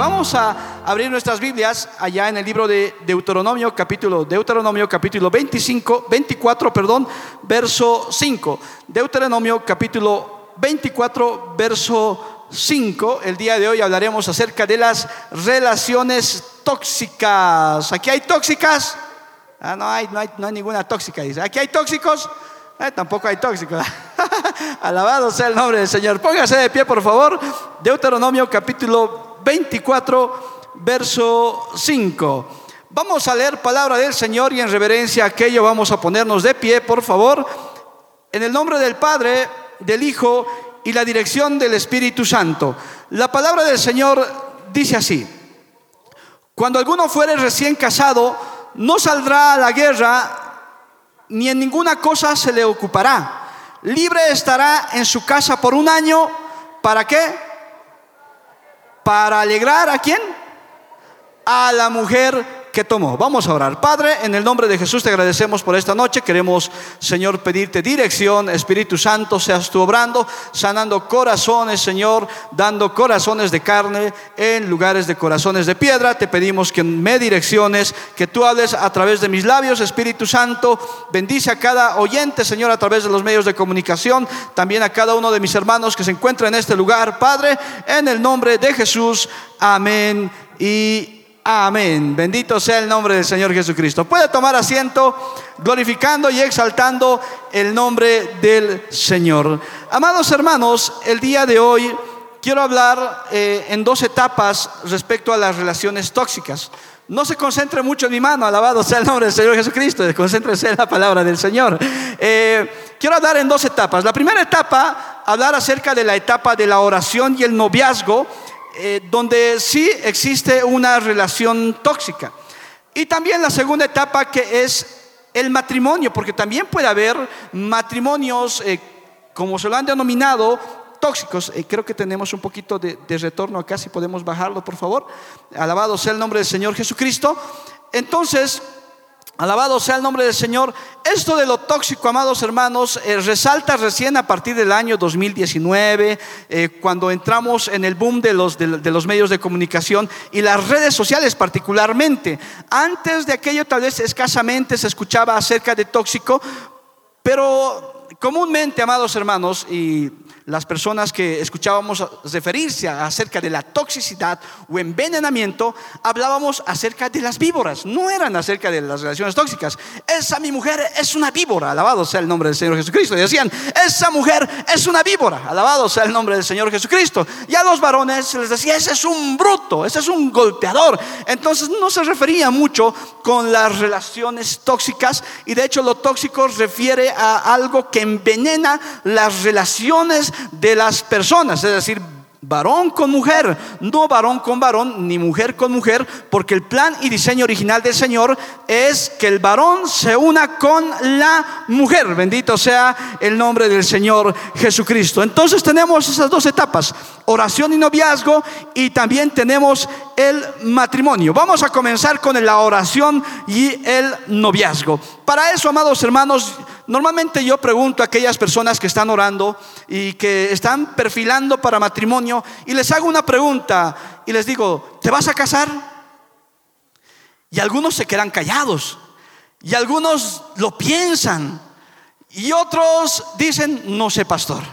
Vamos a abrir nuestras Biblias allá en el libro de Deuteronomio, capítulo Deuteronomio capítulo 25, 24, perdón, verso 5. Deuteronomio capítulo 24, verso 5. El día de hoy hablaremos acerca de las relaciones tóxicas. ¿Aquí hay tóxicas? Ah, no hay, no hay, no hay ninguna tóxica, dice. ¿Aquí hay tóxicos? Eh, tampoco hay tóxicos. Alabado sea el nombre del Señor. Póngase de pie, por favor. Deuteronomio capítulo 24, verso 5. Vamos a leer palabra del Señor y en reverencia a aquello vamos a ponernos de pie, por favor. En el nombre del Padre, del Hijo y la dirección del Espíritu Santo. La palabra del Señor dice así. Cuando alguno fuere recién casado, no saldrá a la guerra, ni en ninguna cosa se le ocupará. Libre estará en su casa por un año. ¿Para qué? Para alegrar a quién? A la mujer que tomó. Vamos a orar. Padre, en el nombre de Jesús te agradecemos por esta noche. Queremos, Señor, pedirte dirección. Espíritu Santo, seas tú obrando, sanando corazones, Señor, dando corazones de carne en lugares de corazones de piedra. Te pedimos que me direcciones, que tú hables a través de mis labios, Espíritu Santo. Bendice a cada oyente, Señor, a través de los medios de comunicación. También a cada uno de mis hermanos que se encuentra en este lugar. Padre, en el nombre de Jesús. Amén. Y Amén. Bendito sea el nombre del Señor Jesucristo. Puede tomar asiento glorificando y exaltando el nombre del Señor. Amados hermanos, el día de hoy quiero hablar eh, en dos etapas respecto a las relaciones tóxicas. No se concentre mucho en mi mano, alabado sea el nombre del Señor Jesucristo, concéntrese en la palabra del Señor. Eh, quiero hablar en dos etapas. La primera etapa, hablar acerca de la etapa de la oración y el noviazgo eh, donde sí existe una relación tóxica. Y también la segunda etapa que es el matrimonio, porque también puede haber matrimonios, eh, como se lo han denominado, tóxicos. Eh, creo que tenemos un poquito de, de retorno acá, si podemos bajarlo, por favor. Alabado sea el nombre del Señor Jesucristo. Entonces, Alabado sea el nombre del Señor. Esto de lo tóxico, amados hermanos, eh, resalta recién a partir del año 2019, eh, cuando entramos en el boom de los, de, de los medios de comunicación y las redes sociales particularmente. Antes de aquello tal vez escasamente se escuchaba acerca de tóxico, pero comúnmente, amados hermanos, y las personas que escuchábamos referirse acerca de la toxicidad o envenenamiento, hablábamos acerca de las víboras, no eran acerca de las relaciones tóxicas. Esa mi mujer es una víbora, alabado sea el nombre del Señor Jesucristo. Y decían, esa mujer es una víbora, alabado sea el nombre del Señor Jesucristo. Y a los varones les decía, ese es un bruto, ese es un golpeador. Entonces no se refería mucho con las relaciones tóxicas y de hecho lo tóxico refiere a algo que envenena las relaciones de las personas, es decir, varón con mujer, no varón con varón, ni mujer con mujer, porque el plan y diseño original del Señor es que el varón se una con la mujer. Bendito sea el nombre del Señor Jesucristo. Entonces tenemos esas dos etapas, oración y noviazgo, y también tenemos el matrimonio. Vamos a comenzar con la oración y el noviazgo. Para eso, amados hermanos, Normalmente yo pregunto a aquellas personas que están orando y que están perfilando para matrimonio y les hago una pregunta y les digo, ¿te vas a casar? Y algunos se quedan callados y algunos lo piensan y otros dicen, no sé, pastor.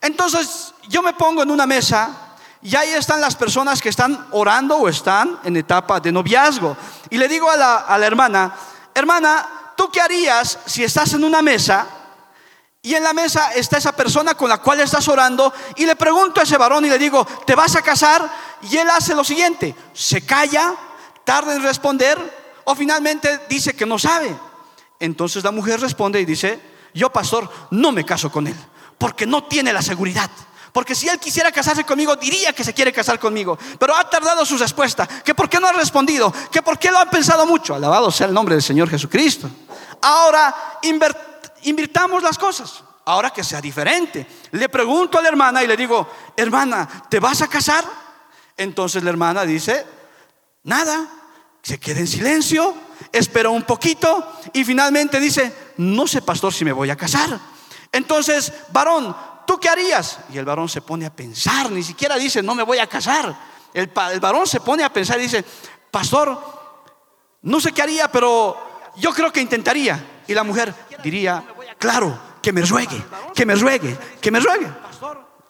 Entonces yo me pongo en una mesa y ahí están las personas que están orando o están en etapa de noviazgo. Y le digo a la, a la hermana, hermana, ¿tú qué harías si estás en una mesa y en la mesa está esa persona con la cual estás orando y le pregunto a ese varón y le digo, ¿te vas a casar? Y él hace lo siguiente, se calla, tarda en responder o finalmente dice que no sabe. Entonces la mujer responde y dice, yo pastor, no me caso con él, porque no tiene la seguridad. Porque si él quisiera casarse conmigo, diría que se quiere casar conmigo. Pero ha tardado su respuesta. Que por qué no ha respondido. Que por qué lo ha pensado mucho. Alabado sea el nombre del Señor Jesucristo. Ahora invirtamos las cosas. Ahora que sea diferente. Le pregunto a la hermana y le digo, hermana, ¿te vas a casar? Entonces la hermana dice, nada. Se queda en silencio. Espera un poquito. Y finalmente dice, no sé, pastor, si me voy a casar. Entonces, varón, ¿tú qué harías? Y el varón se pone a pensar, ni siquiera dice, no me voy a casar. El, varón se pone a pensar y dice, pastor, no sé qué haría, pero yo creo que intentaría. Y la mujer diría, claro, que me ruegue, que me ruegue, que me ruegue.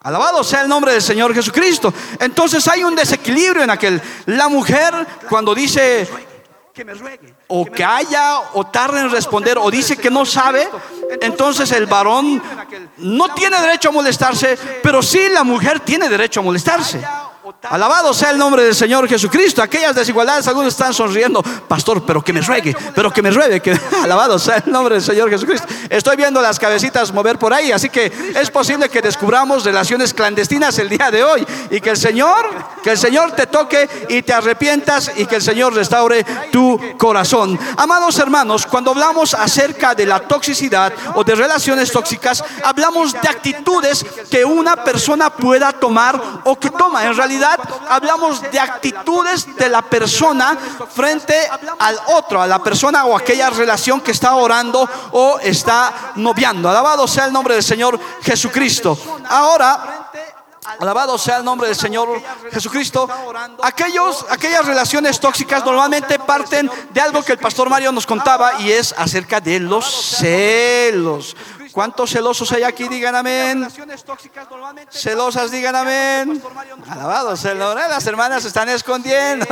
Alabado sea el nombre del Señor Jesucristo. Entonces hay un desequilibrio en aquel. La mujer cuando dice, o que haya o tarde en responder o dice que no sabe, entonces el varón no tiene derecho a molestarse, pero sí la mujer tiene derecho a molestarse. Alabado sea el nombre del Señor Jesucristo. Aquellas desigualdades, algunos están sonriendo, pastor, pero que me ruegue, pero que me ruegue, que alabado sea el nombre del Señor Jesucristo. Estoy viendo las cabecitas mover por ahí, así que es posible que descubramos relaciones clandestinas el día de hoy y que el Señor, que el Señor te toque y te arrepientas y que el Señor restaure tu corazón. Amados hermanos, cuando hablamos acerca de la toxicidad o de relaciones tóxicas, hablamos de actitudes que una persona pueda tomar o que toma en realidad hablamos de actitudes de la persona frente al otro, a la persona o aquella relación que está orando o está noviando. Alabado sea el nombre del Señor Jesucristo. Ahora, Alabado sea el nombre del Señor Jesucristo. Aquellos, aquellas relaciones tóxicas normalmente parten de algo que el pastor Mario nos contaba y es acerca de los celos. ¿Cuántos celosos hay aquí? Digan amén. Celosas, digan amén. Alabados nombre. Las hermanas se están escondiendo.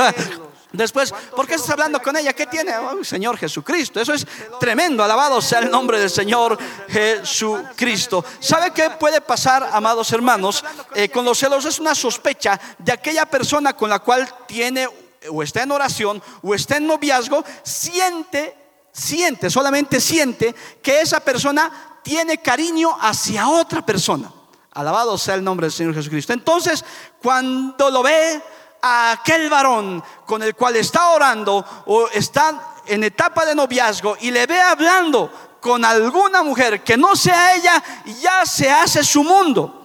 Después, ¿por qué estás hablando con ella? ¿Qué tiene? Oh, Señor Jesucristo. Eso es tremendo. Alabado sea el nombre del Señor Jesucristo. ¿Sabe qué puede pasar, amados hermanos? Eh, con los celos es una sospecha de aquella persona con la cual tiene o está en oración o está en noviazgo, siente, siente, solamente siente que esa persona tiene cariño hacia otra persona. Alabado sea el nombre del Señor Jesucristo. Entonces, cuando lo ve a aquel varón con el cual está orando o está en etapa de noviazgo y le ve hablando con alguna mujer que no sea ella, ya se hace su mundo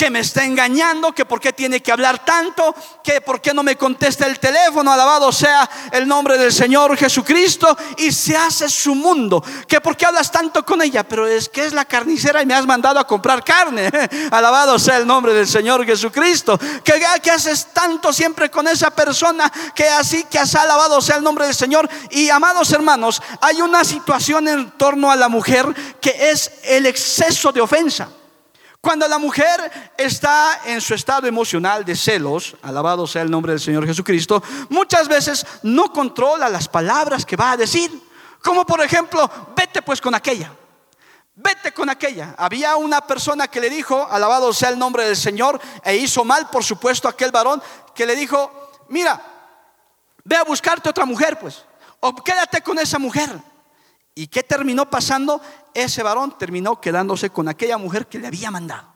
que me está engañando, que por qué tiene que hablar tanto, que por qué no me contesta el teléfono, alabado sea el nombre del Señor Jesucristo, y se hace su mundo, que por qué hablas tanto con ella, pero es que es la carnicera y me has mandado a comprar carne, alabado sea el nombre del Señor Jesucristo, que, que haces tanto siempre con esa persona, que así que has alabado sea el nombre del Señor, y amados hermanos, hay una situación en torno a la mujer que es el exceso de ofensa. Cuando la mujer está en su estado emocional de celos, alabado sea el nombre del Señor Jesucristo, muchas veces no controla las palabras que va a decir. Como por ejemplo, vete pues con aquella. Vete con aquella. Había una persona que le dijo, alabado sea el nombre del Señor, e hizo mal, por supuesto, aquel varón, que le dijo, mira, ve a buscarte otra mujer, pues, o quédate con esa mujer. ¿Y qué terminó pasando? Ese varón terminó quedándose con aquella mujer que le había mandado.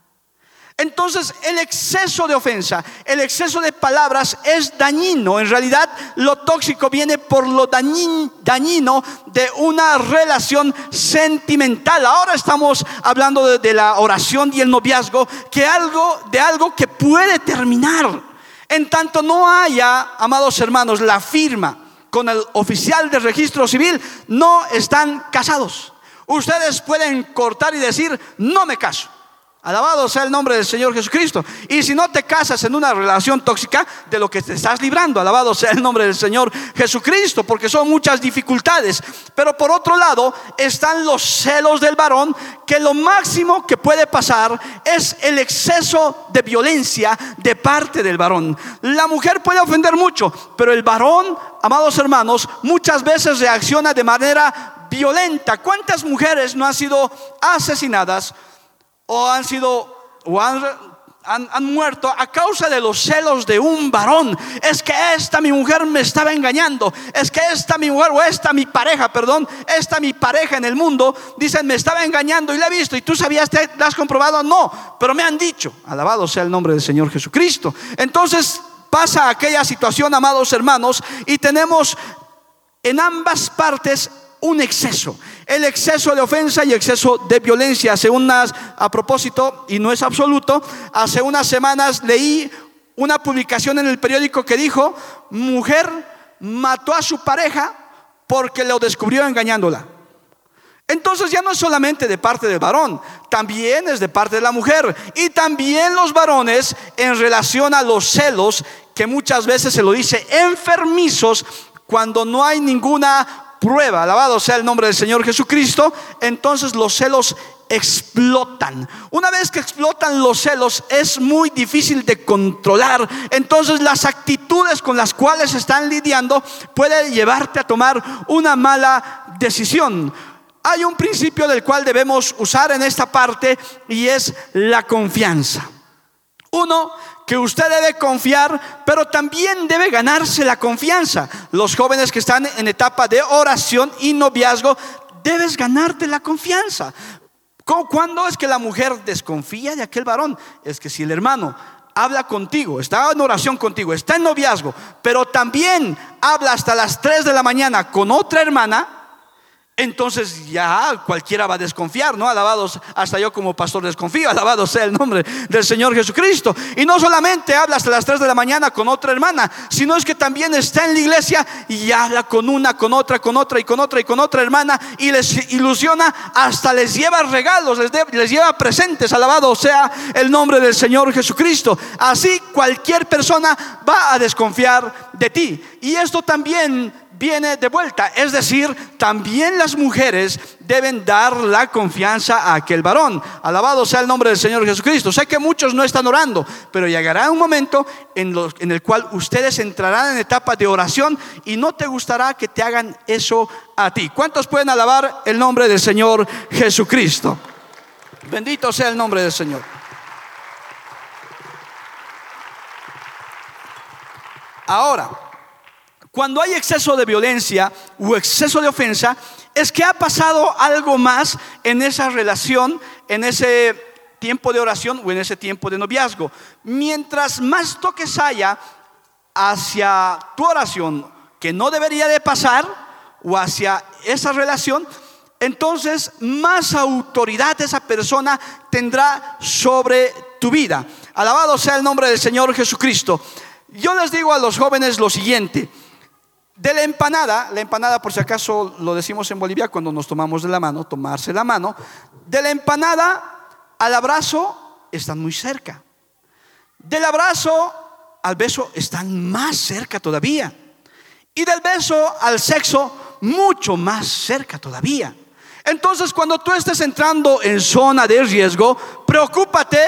Entonces el exceso de ofensa, el exceso de palabras es dañino. En realidad lo tóxico viene por lo dañino de una relación sentimental. Ahora estamos hablando de, de, la oración y el noviazgo, que algo de algo que puede terminar. En tanto no haya, amados hermanos, la firma con el oficial de registro civil no están casados. Ustedes pueden cortar y decir, no me caso. Alabado sea el nombre del Señor Jesucristo. Y si no te casas en una relación tóxica, de lo que te estás librando, alabado sea el nombre del Señor Jesucristo, porque son muchas dificultades. Pero por otro lado, están los celos del varón, que lo máximo que puede pasar es el exceso de violencia de parte del varón. La mujer puede ofender mucho, pero el varón, amados hermanos, muchas veces reacciona de manera violenta. ¿Cuántas mujeres no han sido asesinadas? O han sido o han han, han, muerto a causa de los celos de un varón. Es que esta mi mujer me estaba engañando. Es que esta mi mujer o esta mi pareja, perdón, esta mi pareja en el mundo, dicen, me estaba engañando y la he visto. ¿Y tú sabías, te, la has comprobado? No, pero me han dicho, alabado sea el nombre del Señor Jesucristo. Entonces pasa aquella situación, amados hermanos, y tenemos en ambas partes un exceso. El exceso de ofensa y exceso de violencia. Hace unas, a propósito, y no es absoluto, hace unas semanas leí una publicación en el periódico que dijo, mujer mató a su pareja porque lo descubrió engañándola. Entonces ya no es solamente de parte del varón, también es de parte de la mujer. Y también los varones en relación a los celos, que muchas veces se lo dice enfermizos, cuando no hay ninguna prueba, alabado sea el nombre del Señor Jesucristo, entonces los celos explotan. Una vez que explotan los celos es muy difícil de controlar. Entonces las actitudes con las cuales están lidiando puede llevarte a tomar una mala decisión. Hay un principio del cual debemos usar en esta parte y es la confianza. Uno, que usted debe confiar, pero también debe ganarse la confianza. Los jóvenes que están en etapa de oración y noviazgo, debes ganarte la confianza. ¿Cuándo es que la mujer desconfía de aquel varón? Es que si el hermano habla contigo, está en oración contigo, está en noviazgo, pero también habla hasta las 3 de la mañana con otra hermana, entonces ya cualquiera va a desconfiar, ¿no? Alabados, hasta yo como pastor desconfío, alabado sea el nombre del Señor Jesucristo. Y no solamente habla hasta las 3 de la mañana con otra hermana, sino es que también está en la iglesia y habla con una, con otra, con otra y con otra y con otra hermana y les ilusiona, hasta les lleva regalos, les, les lleva presentes, alabado sea el nombre del Señor Jesucristo. Así cualquier persona va a desconfiar de ti. Y esto también viene de vuelta. Es decir, también las mujeres deben dar la confianza a aquel varón. Alabado sea el nombre del Señor Jesucristo. Sé que muchos no están orando, pero llegará un momento en, el cual ustedes entrarán en etapa de oración y no te gustará que te hagan eso a ti. ¿Cuántos pueden alabar el nombre del Señor Jesucristo? Bendito sea el nombre del Señor. Ahora, cuando hay exceso de violencia o exceso de ofensa, es que ha pasado algo más en esa relación, en ese tiempo de oración o en ese tiempo de noviazgo. Mientras más toques haya hacia tu oración que no debería de pasar o hacia esa relación, entonces más autoridad esa persona tendrá sobre tu vida. Alabado sea el nombre del Señor Jesucristo. Yo les digo a los jóvenes lo siguiente, de la empanada, la empanada por si acaso lo decimos en Bolivia cuando nos tomamos de la mano, tomarse la mano, de la empanada al abrazo están muy cerca. Del abrazo al beso están más cerca todavía. Y del beso al sexo mucho más cerca todavía. Entonces cuando tú estés entrando en zona de riesgo, preocúpate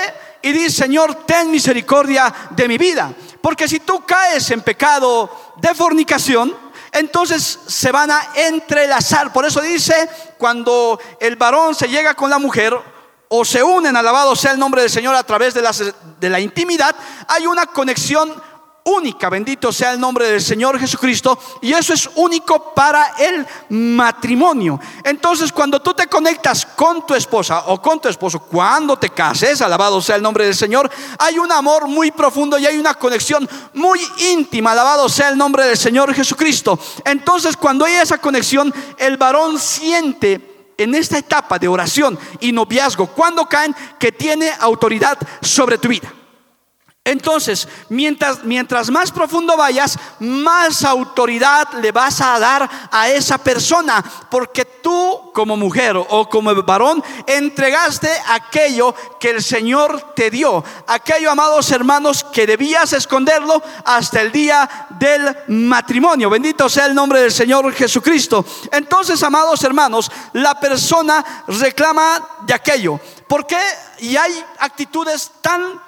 y di, Señor, ten misericordia de mi vida. Porque si tú caes en pecado de fornicación, entonces se van a entrelazar. Por eso dice, cuando el varón se llega con la mujer o se unen, alabado sea el nombre del Señor a través de, de la intimidad, hay una conexión única, bendito sea el nombre del Señor Jesucristo, y eso es único para el matrimonio. Entonces, cuando tú te conectas con tu esposa o con tu esposo, cuando te cases, alabado sea el nombre del Señor, hay un amor muy profundo y hay una conexión muy íntima, alabado sea el nombre del Señor Jesucristo. Entonces, cuando hay esa conexión, el varón siente en esta etapa de oración y noviazgo, cuando caen, que tiene autoridad sobre tu vida. Entonces, mientras, mientras más profundo vayas, más autoridad le vas a dar a esa persona, porque tú como mujer o como varón entregaste aquello que el Señor te dio, aquello, amados hermanos, que debías esconderlo hasta el día del matrimonio. Bendito sea el nombre del Señor Jesucristo. Entonces, amados hermanos, la persona reclama de aquello. ¿Por qué? Y hay actitudes tan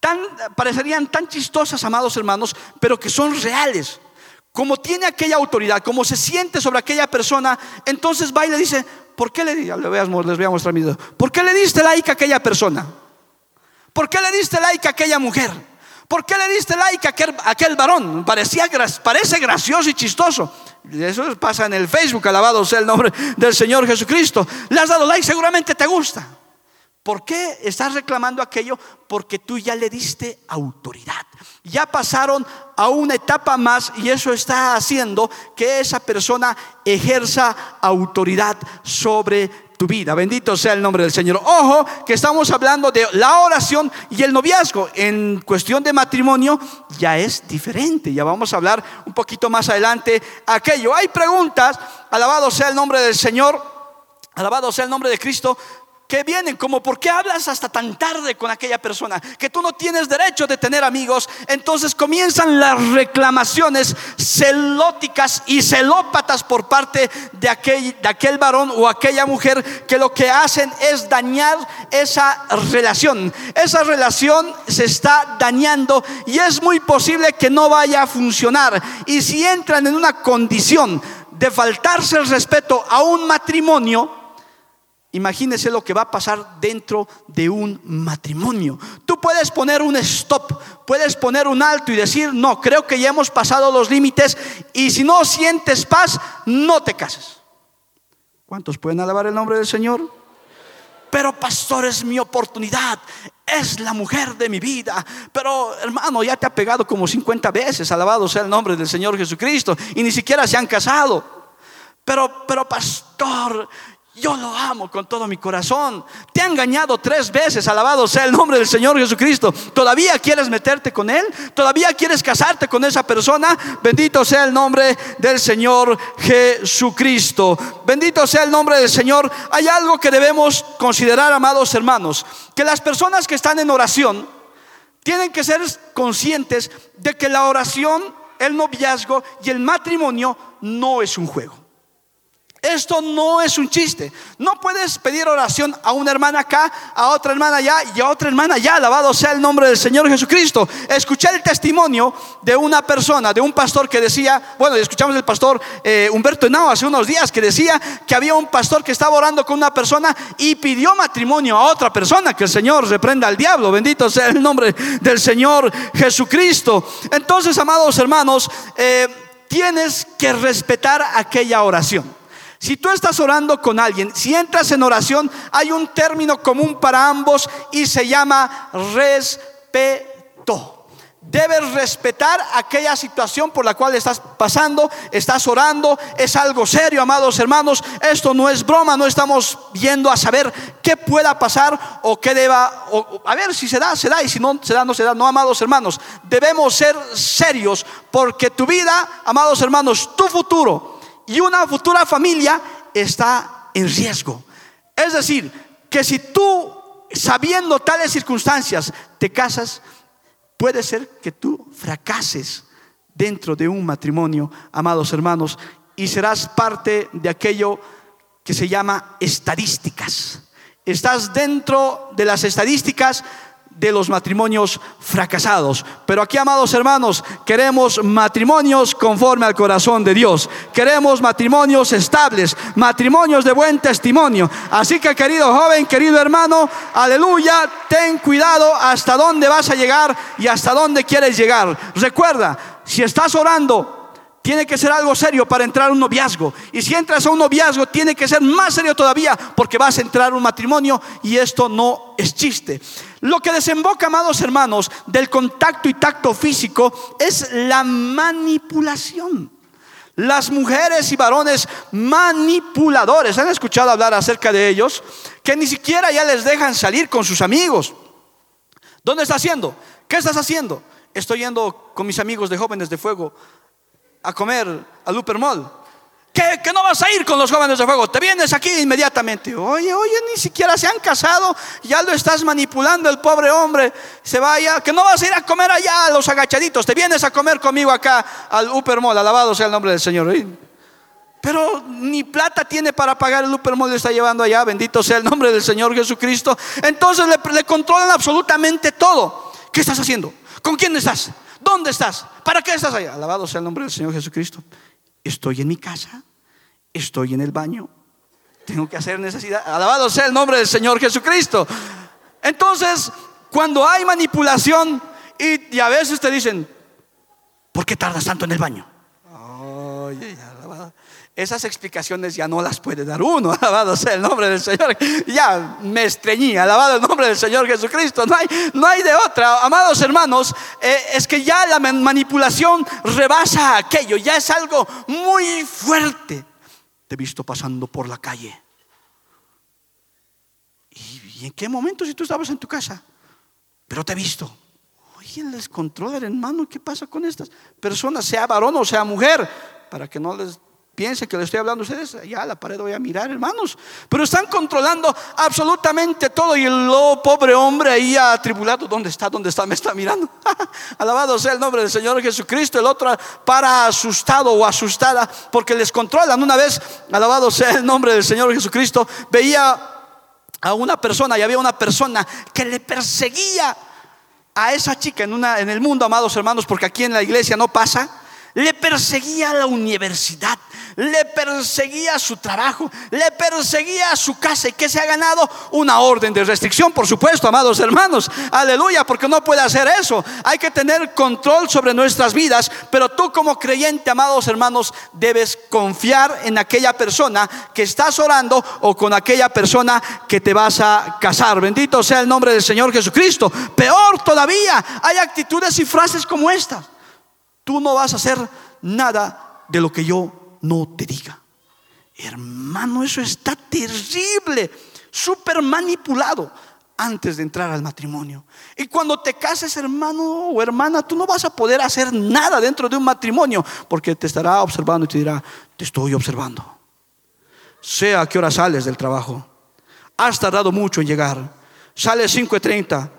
tan, parecerían tan chistosas, amados hermanos, pero que son reales. Como tiene aquella autoridad, como se siente sobre aquella persona, entonces va y le dice, ¿por qué le, les voy a mostrar mi dedo, ¿por qué le diste like a aquella persona? ¿Por qué le diste like a aquella mujer? ¿Por qué le diste like a aquel, varón? Parecía, parece gracioso y chistoso. Eso pasa en el Facebook, alabado sea el nombre del Señor Jesucristo. Le has dado like, seguramente te gusta. ¿Por qué estás reclamando aquello? Porque tú ya le diste autoridad. Ya pasaron a una etapa más y eso está haciendo que esa persona ejerza autoridad sobre tu vida. Bendito sea el nombre del Señor. Ojo que estamos hablando de la oración y el noviazgo. En cuestión de matrimonio ya es diferente. Ya vamos a hablar un poquito más adelante aquello. Hay preguntas. Alabado sea el nombre del Señor. Alabado sea el nombre de Cristo que vienen como por qué hablas hasta tan tarde con aquella persona, que tú no tienes derecho de tener amigos, entonces comienzan las reclamaciones celóticas y celópatas por parte de aquel, de aquel varón o aquella mujer que lo que hacen es dañar esa relación. Esa relación se está dañando y es muy posible que no vaya a funcionar. Y si entran en una condición de faltarse el respeto a un matrimonio, Imagínese lo que va a pasar dentro de un matrimonio. Tú puedes poner un stop, puedes poner un alto y decir, no, creo que ya hemos pasado los límites y si no sientes paz, no te cases. ¿Cuántos pueden alabar el nombre del Señor? Pero pastor, es mi oportunidad, es la mujer de mi vida. Pero hermano, ya te ha pegado como 50 veces, alabado sea el nombre del Señor Jesucristo, y ni siquiera se han casado. Pero, pero pastor, yo lo amo con todo mi corazón. Te ha engañado tres veces, alabado sea el nombre del Señor Jesucristo. ¿Todavía quieres meterte con Él? ¿Todavía quieres casarte con esa persona? Bendito sea el nombre del Señor Jesucristo. Bendito sea el nombre del Señor. Hay algo que debemos considerar, amados hermanos, que las personas que están en oración tienen que ser conscientes de que la oración, el noviazgo y el matrimonio no es un juego. Esto no es un chiste. No puedes pedir oración a una hermana acá, a otra hermana allá y a otra hermana allá. Alabado sea el nombre del Señor Jesucristo. Escuché el testimonio de una persona, de un pastor que decía, bueno, escuchamos el pastor eh, Humberto Henao hace unos días que decía que había un pastor que estaba orando con una persona y pidió matrimonio a otra persona. Que el Señor reprenda al diablo. Bendito sea el nombre del Señor Jesucristo. Entonces, amados hermanos, eh, tienes que respetar aquella oración. Si tú estás orando con alguien, si entras en oración, hay un término común para ambos y se llama respeto. Debes respetar aquella situación por la cual estás pasando, estás orando, es algo serio, amados hermanos. Esto no es broma, no estamos viendo a saber qué pueda pasar o qué deba, a ver si se da, se da, y si no se da, no se da. No, amados hermanos, debemos ser serios porque tu vida, amados hermanos, tu futuro y una futura familia está en riesgo. Es decir, que si tú, sabiendo tales circunstancias, te casas, puede ser que tú fracases dentro de un matrimonio, amados hermanos, y serás parte de aquello que se llama estadísticas. Estás dentro de las estadísticas de los matrimonios fracasados. Pero aquí, amados hermanos, queremos matrimonios conforme al corazón de Dios. Queremos matrimonios estables, matrimonios de buen testimonio. Así que, querido joven, querido hermano, aleluya, ten cuidado hasta dónde vas a llegar y hasta dónde quieres llegar. Recuerda, si estás orando tiene que ser algo serio para entrar a un noviazgo. Y si entras a un noviazgo, tiene que ser más serio todavía porque vas a entrar a un matrimonio y esto no es chiste. Lo que desemboca, amados hermanos, del contacto y tacto físico es la manipulación. Las mujeres y varones manipuladores, ¿han escuchado hablar acerca de ellos? Que ni siquiera ya les dejan salir con sus amigos. ¿Dónde está haciendo? ¿Qué estás haciendo? Estoy yendo con mis amigos de jóvenes de fuego a comer al Lupermall. Que, que no vas a ir con los jóvenes de fuego, te vienes aquí inmediatamente. Oye, oye, ni siquiera se han casado, ya lo estás manipulando el pobre hombre. Se vaya, que no vas a ir a comer allá a los agachaditos, te vienes a comer conmigo acá al Upermall, alabado sea el nombre del Señor. Pero ni plata tiene para pagar el Upermall, le está llevando allá, bendito sea el nombre del Señor Jesucristo. Entonces le, le controlan absolutamente todo. ¿Qué estás haciendo? ¿Con quién estás? ¿Dónde estás? ¿Para qué estás allá? Alabado sea el nombre del Señor Jesucristo. Estoy en mi casa, estoy en el baño, tengo que hacer necesidad. Alabado sea el nombre del Señor Jesucristo. Entonces, cuando hay manipulación y, a veces te dicen, ¿por qué tardas tanto en el baño? Esas explicaciones ya no las puede dar uno, alabado sea el nombre del Señor. Ya me estreñí, alabado el nombre del Señor Jesucristo. No hay, no hay de otra, amados hermanos. eh, es que ya la man- manipulación rebasa aquello, ya es algo muy fuerte. Te he visto pasando por la calle. ¿Y, en qué momento si tú estabas en tu casa? Pero te he visto. Oye, el descontrol, hermano, ¿qué pasa con estas personas, sea varón o sea mujer? Para que no les piense que le estoy hablando a ustedes, ya la pared voy a mirar, hermanos. Pero están controlando absolutamente todo y el pobre hombre ahí atribulado, ¿dónde está? ¿Dónde está? Me está mirando. Alabado sea el nombre del Señor Jesucristo. El otro para asustado o asustada porque les controlan. Una vez, alabado sea el nombre del Señor Jesucristo, veía a una persona y había una persona que le perseguía a esa chica en, una, en el mundo, amados hermanos, porque aquí en la iglesia no pasa, le perseguía a la universidad, le perseguía su trabajo, le perseguía su casa y que se ha ganado una orden de restricción, por supuesto, amados hermanos, aleluya, porque no puede hacer eso. Hay que tener control sobre nuestras vidas, pero tú como creyente, amados hermanos, debes confiar en aquella persona que estás orando o con aquella persona que te vas a casar. Bendito sea el nombre del Señor Jesucristo. Peor todavía, hay actitudes y frases como estas. Tú no vas a hacer nada de lo que yo no te diga. Hermano, eso está terrible, súper manipulado antes de entrar al matrimonio. Y cuando te cases, hermano o hermana, tú no vas a poder hacer nada dentro de un matrimonio porque te estará observando y te dirá, te estoy observando. Sea a qué hora sales del trabajo. Has tardado mucho en llegar. Sales 5.30,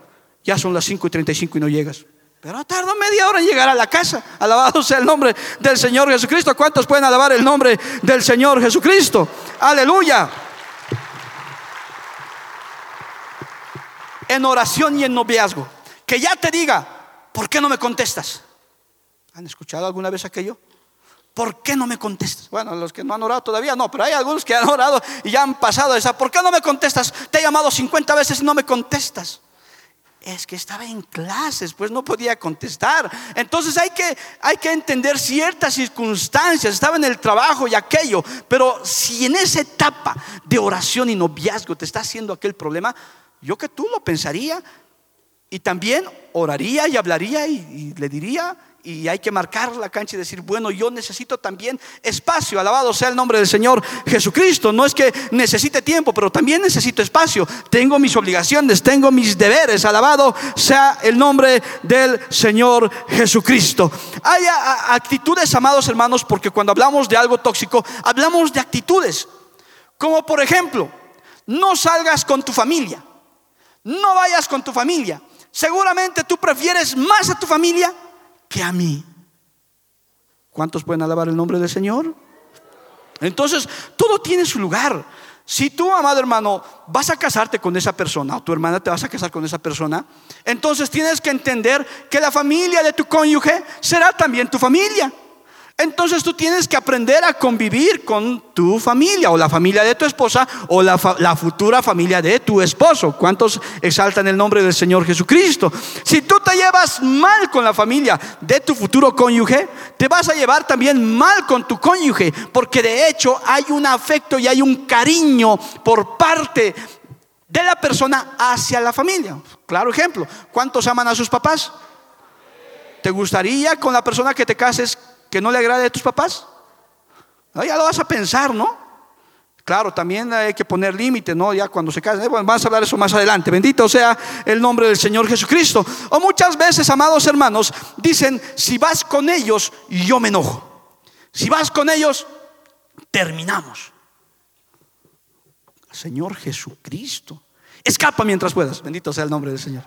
ya son las 5.35 y no llegas. Pero tardó media hora en llegar a la casa. Alabado sea el nombre del Señor Jesucristo. ¿Cuántos pueden alabar el nombre del Señor Jesucristo? Aleluya. En oración y en noviazgo. Que ya te diga, ¿por qué no me contestas? ¿Han escuchado alguna vez aquello? ¿Por qué no me contestas? Bueno, los que no han orado todavía no, pero hay algunos que han orado y ya han pasado esa. ¿Por qué no me contestas? Te he llamado 50 veces y no me contestas. Es que estaba en clases, pues no podía contestar. Entonces hay que, hay que entender ciertas circunstancias. Estaba en el trabajo y aquello. Pero si en esa etapa de oración y noviazgo te está haciendo aquel problema, yo que tú lo pensaría y también oraría y hablaría y, y le diría, y hay que marcar la cancha y decir, bueno, yo necesito también espacio, alabado sea el nombre del Señor Jesucristo. No es que necesite tiempo, pero también necesito espacio. Tengo mis obligaciones, tengo mis deberes, alabado sea el nombre del Señor Jesucristo. Hay actitudes, amados hermanos, porque cuando hablamos de algo tóxico, hablamos de actitudes. Como por ejemplo, no salgas con tu familia. No vayas con tu familia. Seguramente tú prefieres más a tu familia que a mí. ¿Cuántos pueden alabar el nombre del Señor? Entonces, todo tiene su lugar. Si tú, amado hermano, vas a casarte con esa persona o tu hermana te vas a casar con esa persona, entonces tienes que entender que la familia de tu cónyuge será también tu familia. Entonces tú tienes que aprender a convivir con tu familia o la familia de tu esposa o la, la futura familia de tu esposo. ¿Cuántos exaltan el nombre del Señor Jesucristo? Si tú te llevas mal con la familia de tu futuro cónyuge, te vas a llevar también mal con tu cónyuge, porque de hecho hay un afecto y hay un cariño por parte de la persona hacia la familia. Claro ejemplo, ¿cuántos aman a sus papás? ¿Te gustaría con la persona que te cases que no le agrade a tus papás? Ah, ya lo vas a pensar, ¿no? Claro, también hay que poner límite, ¿no? Ya cuando se casen. Eh, Bueno, vamos a hablar eso más adelante. Bendito sea el nombre del Señor Jesucristo. O muchas veces, amados hermanos, dicen, si vas con ellos, yo me enojo. Si vas con ellos, terminamos. Señor Jesucristo. Escapa mientras puedas. Bendito sea el nombre del Señor.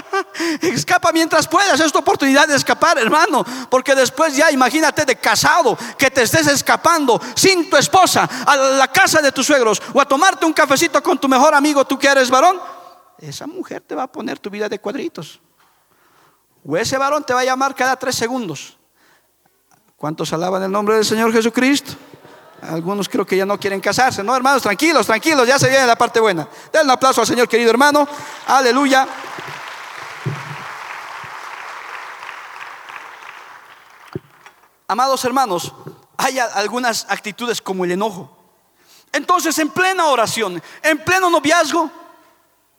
Escapa mientras puedas, es tu oportunidad de escapar, hermano, porque después ya imagínate de casado que te estés escapando sin tu esposa a la casa de tus suegros o a tomarte un cafecito con tu mejor amigo, tú que eres varón. Esa mujer te va a poner tu vida de cuadritos. O ese varón te va a llamar cada tres segundos. ¿Cuántos alaban el nombre del Señor Jesucristo? Algunos creo que ya no quieren casarse, ¿no, hermanos? Tranquilos, tranquilos, ya se viene la parte buena. Den un aplauso al Señor, querido hermano. Aleluya. Amados hermanos, hay algunas actitudes como el enojo. Entonces, en plena oración, en pleno noviazgo,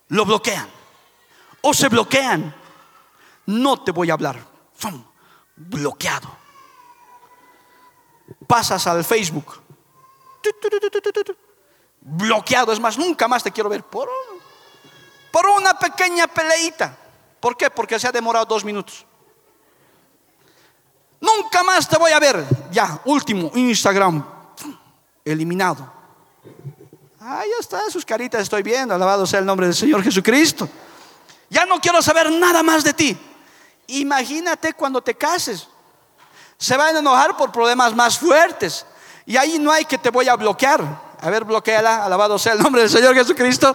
lo bloquean o se bloquean. No te voy a hablar. Bloqueado. Pasas al Facebook. Bloqueado. Es más, nunca más te quiero ver por, por una pequeña peleita. ¿Por qué? Porque se ha demorado dos minutos. Nunca más te voy a ver. Ya, último, Instagram. Eliminado. Ahí está, sus caritas estoy viendo. Alabado sea el nombre del Señor Jesucristo. Ya no quiero saber nada más de ti. Imagínate cuando te cases. Se van a enojar por problemas más fuertes. Y ahí no hay que te voy a bloquear. A ver, bloqueala. Alabado sea el nombre del Señor Jesucristo.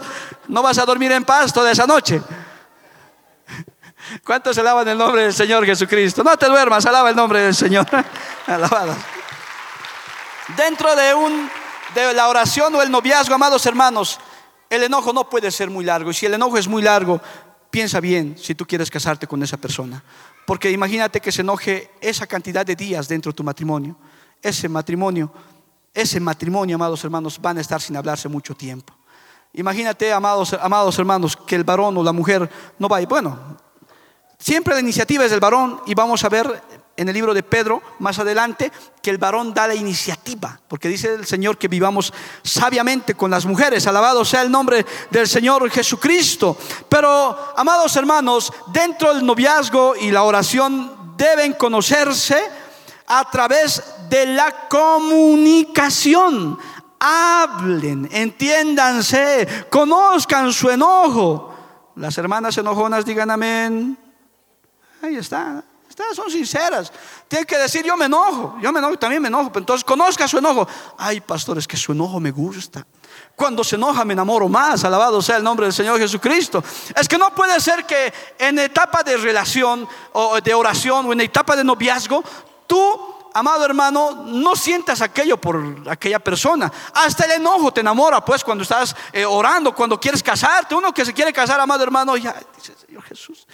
No vas a dormir en paz toda esa noche. ¿Cuántos alaban el nombre del Señor Jesucristo? No te duermas, alaba el nombre del Señor. Alabado. Dentro de un de la oración o el noviazgo, amados hermanos, el enojo no puede ser muy largo. Y si el enojo es muy largo, piensa bien si tú quieres casarte con esa persona. Porque imagínate que se enoje esa cantidad de días dentro de tu matrimonio. Ese matrimonio, ese matrimonio, amados hermanos, van a estar sin hablarse mucho tiempo. Imagínate, amados, amados hermanos, que el varón o la mujer no va. Bueno, siempre la iniciativa es del varón y vamos a ver en el libro de Pedro, más adelante, que el varón da la iniciativa, porque dice el Señor que vivamos sabiamente con las mujeres, alabado sea el nombre del Señor Jesucristo. Pero, amados hermanos, dentro del noviazgo y la oración deben conocerse a través de la comunicación. Hablen, entiéndanse, conozcan su enojo. Las hermanas enojonas digan amén. Ahí está son sinceras. Tienen que decir, yo me enojo, yo me enojo, también me enojo. Pero entonces conozca su enojo. Ay, pastor, es que su enojo me gusta. Cuando se enoja me enamoro más, alabado sea el nombre del Señor Jesucristo. Es que no puede ser que en etapa de relación o de oración o en etapa de noviazgo, tú amado hermano, no sientas aquello por aquella persona. Hasta el enojo te enamora, pues, cuando estás eh, orando, cuando quieres casarte. Uno que se quiere casar, amado hermano, ya dice, Señor Jesús,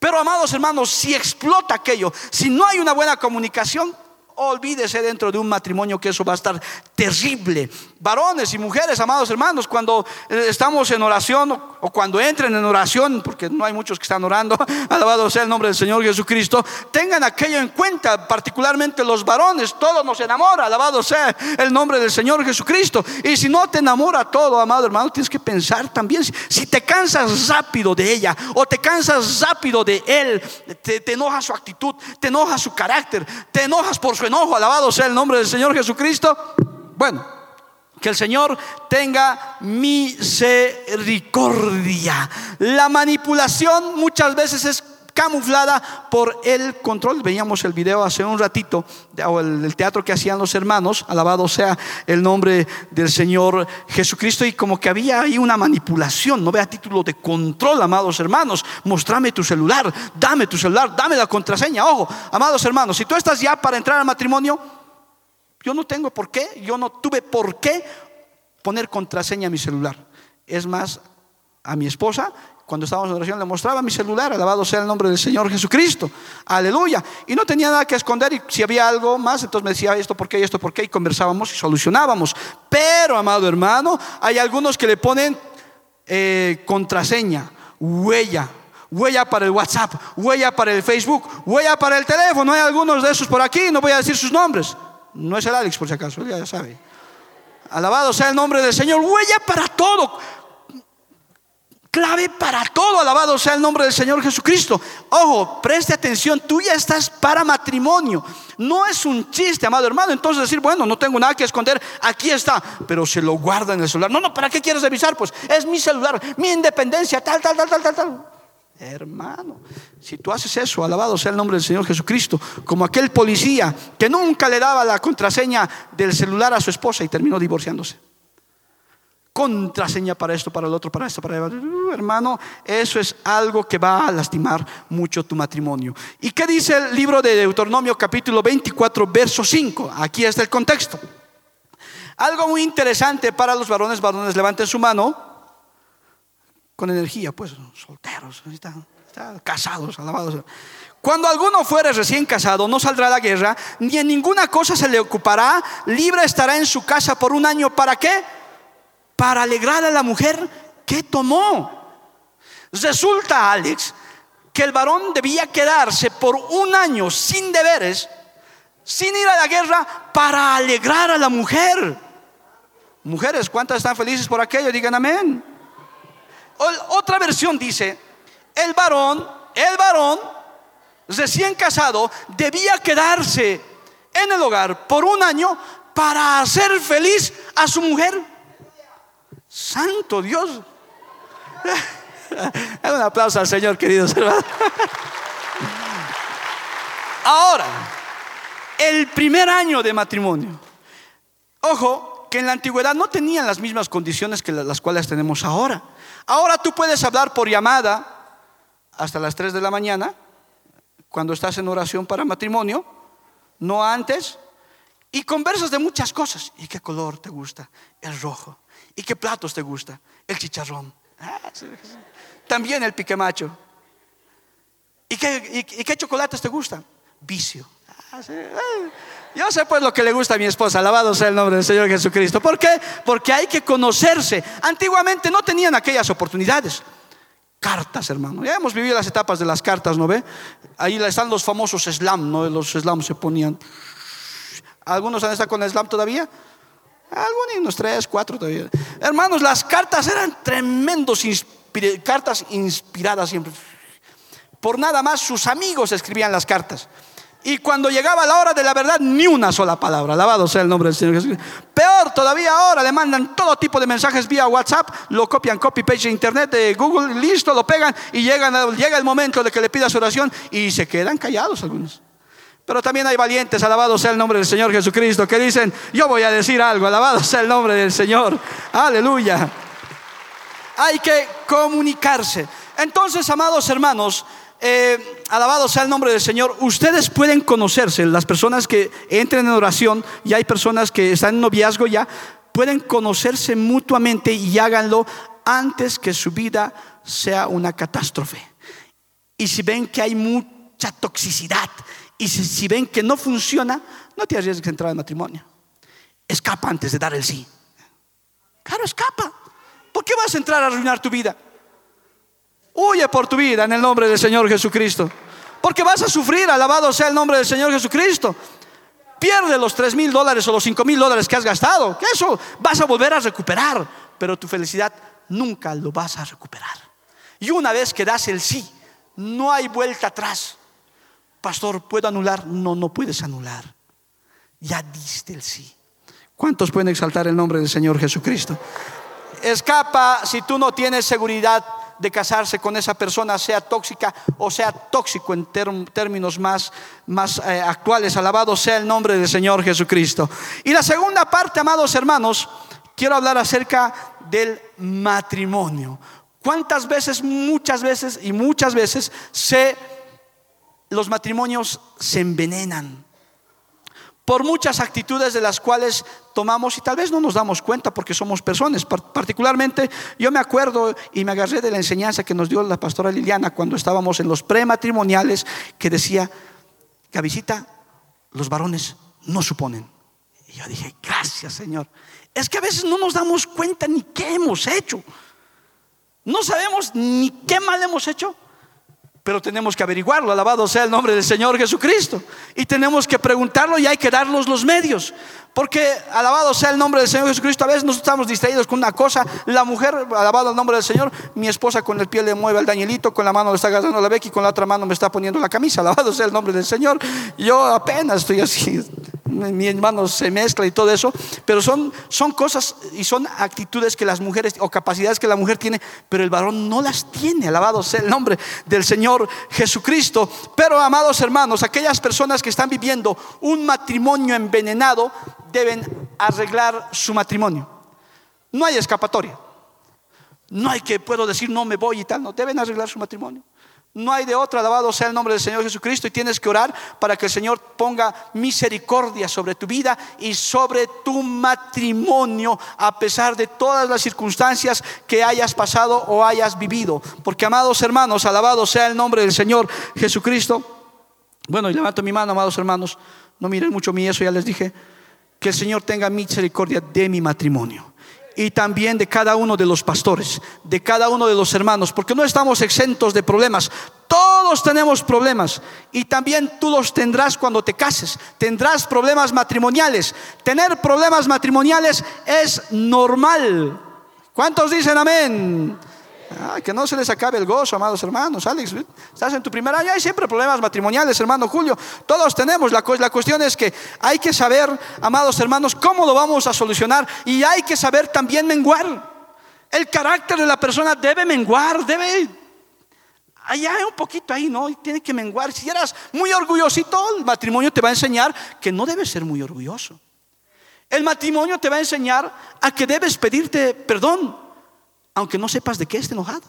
pero amados hermanos, si explota aquello, si no hay una buena comunicación, olvídese dentro de un matrimonio que eso va a estar terrible. Varones y mujeres, amados hermanos, cuando eh, estamos en oración o cuando entren en oración, porque no hay muchos que están orando, alabado sea el nombre del Señor Jesucristo, tengan aquello en cuenta, particularmente los varones, todo nos enamora, alabado sea el nombre del Señor Jesucristo. Y si no te enamora todo, amado hermano, tienes que pensar también, si te cansas rápido de ella o te cansas rápido de él, te, te enoja su actitud, te enoja su carácter, te enojas por su enojo, alabado sea el nombre del Señor Jesucristo. Bueno, que el Señor tenga misericordia. La manipulación muchas veces es camuflada por el control. Veíamos el video hace un ratito, o el, teatro que hacían los hermanos, alabado sea el nombre del Señor Jesucristo, y como que había ahí una manipulación, no vea título de control, amados hermanos, mostrame tu celular, dame tu celular, dame la contraseña, ojo, amados hermanos, si tú estás ya para entrar al matrimonio, yo no tengo por qué, yo no tuve por qué poner contraseña a mi celular. Es más, a mi esposa cuando estábamos en oración le mostraba mi celular, alabado sea el nombre del Señor Jesucristo. Aleluya. Y no tenía nada que esconder y si había algo más, entonces me decía esto por qué, esto por qué, y conversábamos y solucionábamos. Pero, amado hermano, hay algunos que le ponen eh, contraseña, huella, huella para el WhatsApp, huella para el Facebook, huella para el teléfono. Hay algunos de esos por aquí, no voy a decir sus nombres. No es el Alex, por si acaso, ya sabe. Alabado sea el nombre del Señor, huella para todo clave para todo. Alabado sea el nombre del Señor Jesucristo. Ojo, preste atención, tú ya estás para matrimonio. No es un chiste, amado hermano. Entonces decir, bueno, no tengo nada que esconder, aquí está, pero se lo guarda en el celular. No, no, ¿para qué quieres revisar? Pues es mi celular, mi independencia, tal, tal, tal, tal, tal, tal. Hermano, si tú haces eso, alabado sea el nombre del Señor Jesucristo, como aquel policía que nunca le daba la contraseña del celular a su esposa y terminó divorciándose contraseña para esto, para el otro, para esto, para el otro. Uh, hermano, eso es algo que va a lastimar mucho tu matrimonio. ¿Y qué dice el libro de Deuteronomio capítulo 24, verso 5? Aquí está el contexto. Algo muy interesante para los varones, varones, levanten su mano con energía, pues, solteros, están, casados, alabados. Cuando alguno fuere recién casado, no saldrá a la guerra, ni en ninguna cosa se le ocupará, libre estará en su casa por un año. ¿Para qué? Para alegrar a la mujer que tomó. Resulta, Alex, que el varón debía quedarse por un año sin deberes, sin ir a la guerra, para alegrar a la mujer. Mujeres, ¿cuántas están felices por aquello? Digan amén. Otra versión dice, el varón, el varón recién casado debía quedarse en el hogar por un año para hacer feliz a su mujer. Santo Dios. Un aplauso al Señor, queridos hermanos. Ahora, el primer año de matrimonio. Ojo, que en la antigüedad no tenían las mismas condiciones que las cuales tenemos ahora. Ahora tú puedes hablar por llamada hasta las 3 de la mañana, cuando estás en oración para matrimonio, no antes, y conversas de muchas cosas. ¿Y qué color te gusta? El rojo. ¿Y qué platos te gusta? El chicharrón. Ah, También el piquemacho. ¿Y qué, y, qué chocolates te gustan? Vicio. Ah, Yo sé pues lo que le gusta a mi esposa, alabado sea el nombre del Señor Jesucristo. ¿Por qué? Porque hay que conocerse. Antiguamente no tenían aquellas oportunidades. Cartas, hermano. Ya hemos vivido las etapas de las cartas, ¿no ve? Ahí están los famosos slam, ¿no? Los slam se ponían. ¿Algunos han estado con el slam todavía? Algunos, tres, cuatro todavía. Hermanos, las cartas eran tremendos, cartas inspiradas siempre. Por nada más sus amigos escribían las cartas. Y cuando llegaba la hora de la verdad, ni una sola palabra. Alabado sea el nombre del Señor Jesús. Peor todavía ahora, le mandan todo tipo de mensajes vía WhatsApp, lo copian, copy page de internet, de Google, listo, lo pegan y llegan, llega el momento de que le pidas oración y se quedan callados algunos. Pero también hay valientes, alabado sea el nombre del Señor Jesucristo, que dicen, yo voy a decir algo, alabado sea el nombre del Señor. Aleluya. Hay que comunicarse. Entonces, amados hermanos, eh, alabado sea el nombre del Señor, ustedes pueden conocerse, las personas que entren en oración, y hay personas que están en noviazgo ya, pueden conocerse mutuamente y háganlo antes que su vida sea una catástrofe. Y si ven que hay mucha toxicidad y si, ven que no funciona, no te arriesgues a entrar en matrimonio. Escapa antes de dar el sí. Claro, escapa. ¿Por qué vas a entrar a arruinar tu vida? Huye por tu vida en el nombre del Señor Jesucristo. Porque vas a sufrir, alabado sea el nombre del Señor Jesucristo. Pierde los tres mil dólares o los cinco mil dólares que has gastado. Que eso vas a volver a recuperar. Pero tu felicidad nunca lo vas a recuperar. Y una vez que das el sí, no hay vuelta atrás. Pastor, ¿puedo anular? No, no puedes anular. Ya diste el sí. ¿Cuántos pueden exaltar el nombre del Señor Jesucristo? Escapa si tú no tienes seguridad de casarse con esa persona sea tóxica o sea tóxico en términos más, más eh, actuales. Alabado sea el nombre del Señor Jesucristo. Y la segunda parte, amados hermanos, quiero hablar acerca del matrimonio. ¿Cuántas veces, muchas veces y muchas veces se, los matrimonios se envenenan? por muchas actitudes de las cuales tomamos y tal vez no nos damos cuenta porque somos personas. Particularmente yo me acuerdo y me agarré de la enseñanza que nos dio la pastora Liliana cuando estábamos en los prematrimoniales que decía, Gavisita, los varones no suponen. Y yo dije, gracias Señor. Es que a veces no nos damos cuenta ni qué hemos hecho. No sabemos ni qué mal hemos hecho pero tenemos que averiguarlo, alabado sea el nombre del Señor Jesucristo. Y tenemos que preguntarlo y hay que darnos los medios. Porque alabado sea el nombre del Señor Jesucristo, a veces nos estamos distraídos con una cosa. La mujer, alabado el nombre del Señor, mi esposa con el pie le mueve el dañelito, con la mano le está agarrando la beca y con la otra mano me está poniendo la camisa. Alabado sea el nombre del Señor. Yo apenas estoy así mi hermano se mezcla y todo eso, pero son, son cosas y son actitudes que las mujeres o capacidades que la mujer tiene, pero el varón no las tiene, alabado sea el nombre del Señor Jesucristo. Pero amados hermanos, aquellas personas que están viviendo un matrimonio envenenado deben arreglar su matrimonio. No hay escapatoria. No hay que puedo decir no me voy y tal, no, deben arreglar su matrimonio. No hay de otra, alabado sea el nombre del Señor Jesucristo y tienes que orar para que el Señor ponga misericordia sobre tu vida y sobre tu matrimonio a pesar de todas las circunstancias que hayas pasado o hayas vivido. Porque amados hermanos, alabado sea el nombre del Señor Jesucristo. Bueno, y levanto mi mano, amados hermanos, no miren mucho mi eso, ya les dije, que el Señor tenga misericordia de mi matrimonio y también de cada uno de los pastores, de cada uno de los hermanos, porque no estamos exentos de problemas. Todos tenemos problemas y también tú los tendrás cuando te cases. Tendrás problemas matrimoniales. Tener problemas matrimoniales es normal. ¿Cuántos dicen amén? Ah, que no se les acabe el gozo, amados hermanos. Alex, estás en tu primer año, hay siempre problemas matrimoniales, hermano Julio. Todos tenemos. La, la cuestión es que hay que saber, amados hermanos, cómo lo vamos a solucionar y hay que saber también menguar. El carácter de la persona debe menguar, debe allá un poquito ahí, ¿no? Tiene que menguar. Si eras muy orgullosito, el matrimonio te va a enseñar que no debes ser muy orgulloso. El matrimonio te va a enseñar a que debes pedirte perdón aunque no sepas de qué esté enojado.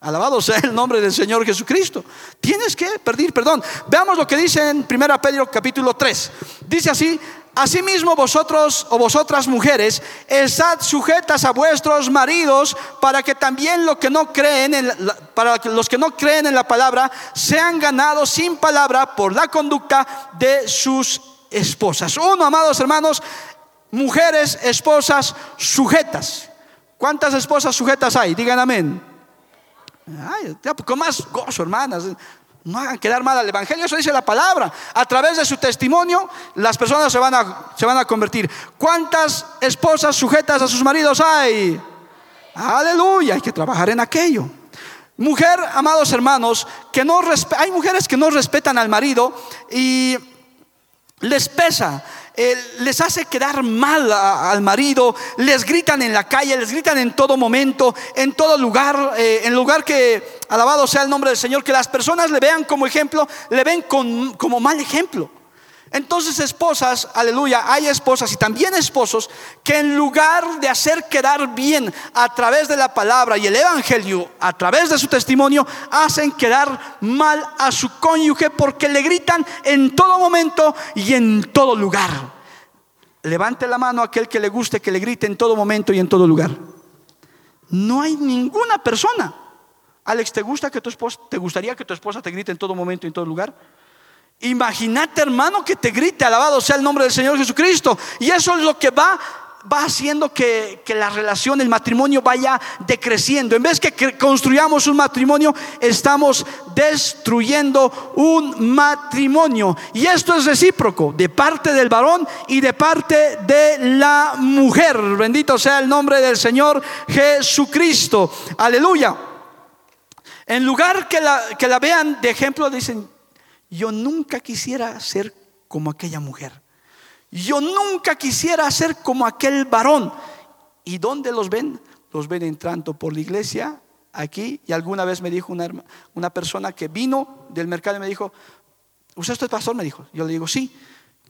Alabado sea el nombre del Señor Jesucristo. Tienes que pedir perdón. Veamos lo que dice en 1 Pedro capítulo 3. Dice así, Asimismo vosotros o vosotras mujeres, estad sujetas a vuestros maridos para que también los que no creen en para los que no creen en la palabra sean ganados sin palabra por la conducta de sus esposas. Uno, amados hermanos, mujeres, esposas sujetas. ¿Cuántas esposas sujetas hay? Digan amén. Ay, con más gozo, hermanas. No hagan quedar mal al Evangelio, eso dice la palabra. A través de su testimonio, las personas se van a, se van a convertir. ¿Cuántas esposas sujetas a sus maridos hay? Aleluya, hay que trabajar en aquello. Mujer, amados hermanos, que no hay mujeres que no respetan al marido y les pesa les hace quedar mal al marido, les gritan en la calle, les gritan en todo momento, en todo lugar, eh, en lugar que, alabado sea el nombre del Señor, que las personas le vean como ejemplo, le ven como mal ejemplo. Entonces, esposas, aleluya, hay esposas y también esposos que en lugar de hacer quedar bien a través de la palabra y el evangelio, a través de su testimonio, hacen quedar mal a su cónyuge porque le gritan en todo momento y en todo lugar. Levante la mano a aquel que le guste que le grite en todo momento y en todo lugar. No hay ninguna persona. Alex, ¿te gusta que tu esposa, te gustaría que tu esposa te grite en todo momento y en todo lugar? Imagínate, hermano, que te grite, alabado sea el nombre del Señor Jesucristo. Y eso es lo que va, va haciendo que, que la relación, el matrimonio vaya decreciendo. En vez que construyamos un matrimonio, estamos destruyendo un matrimonio. Y esto es recíproco, de parte del varón y de parte de la mujer. Bendito sea el nombre del Señor Jesucristo. Aleluya. En lugar que la, que la vean de ejemplo, dicen, yo nunca quisiera ser como aquella mujer. Yo nunca quisiera ser como aquel varón. ¿Y dónde los ven? Los ven entrando por la iglesia aquí. Y alguna vez me dijo una, una persona que vino del mercado y me dijo, ¿usted es pastor? Me dijo. Yo le digo, sí.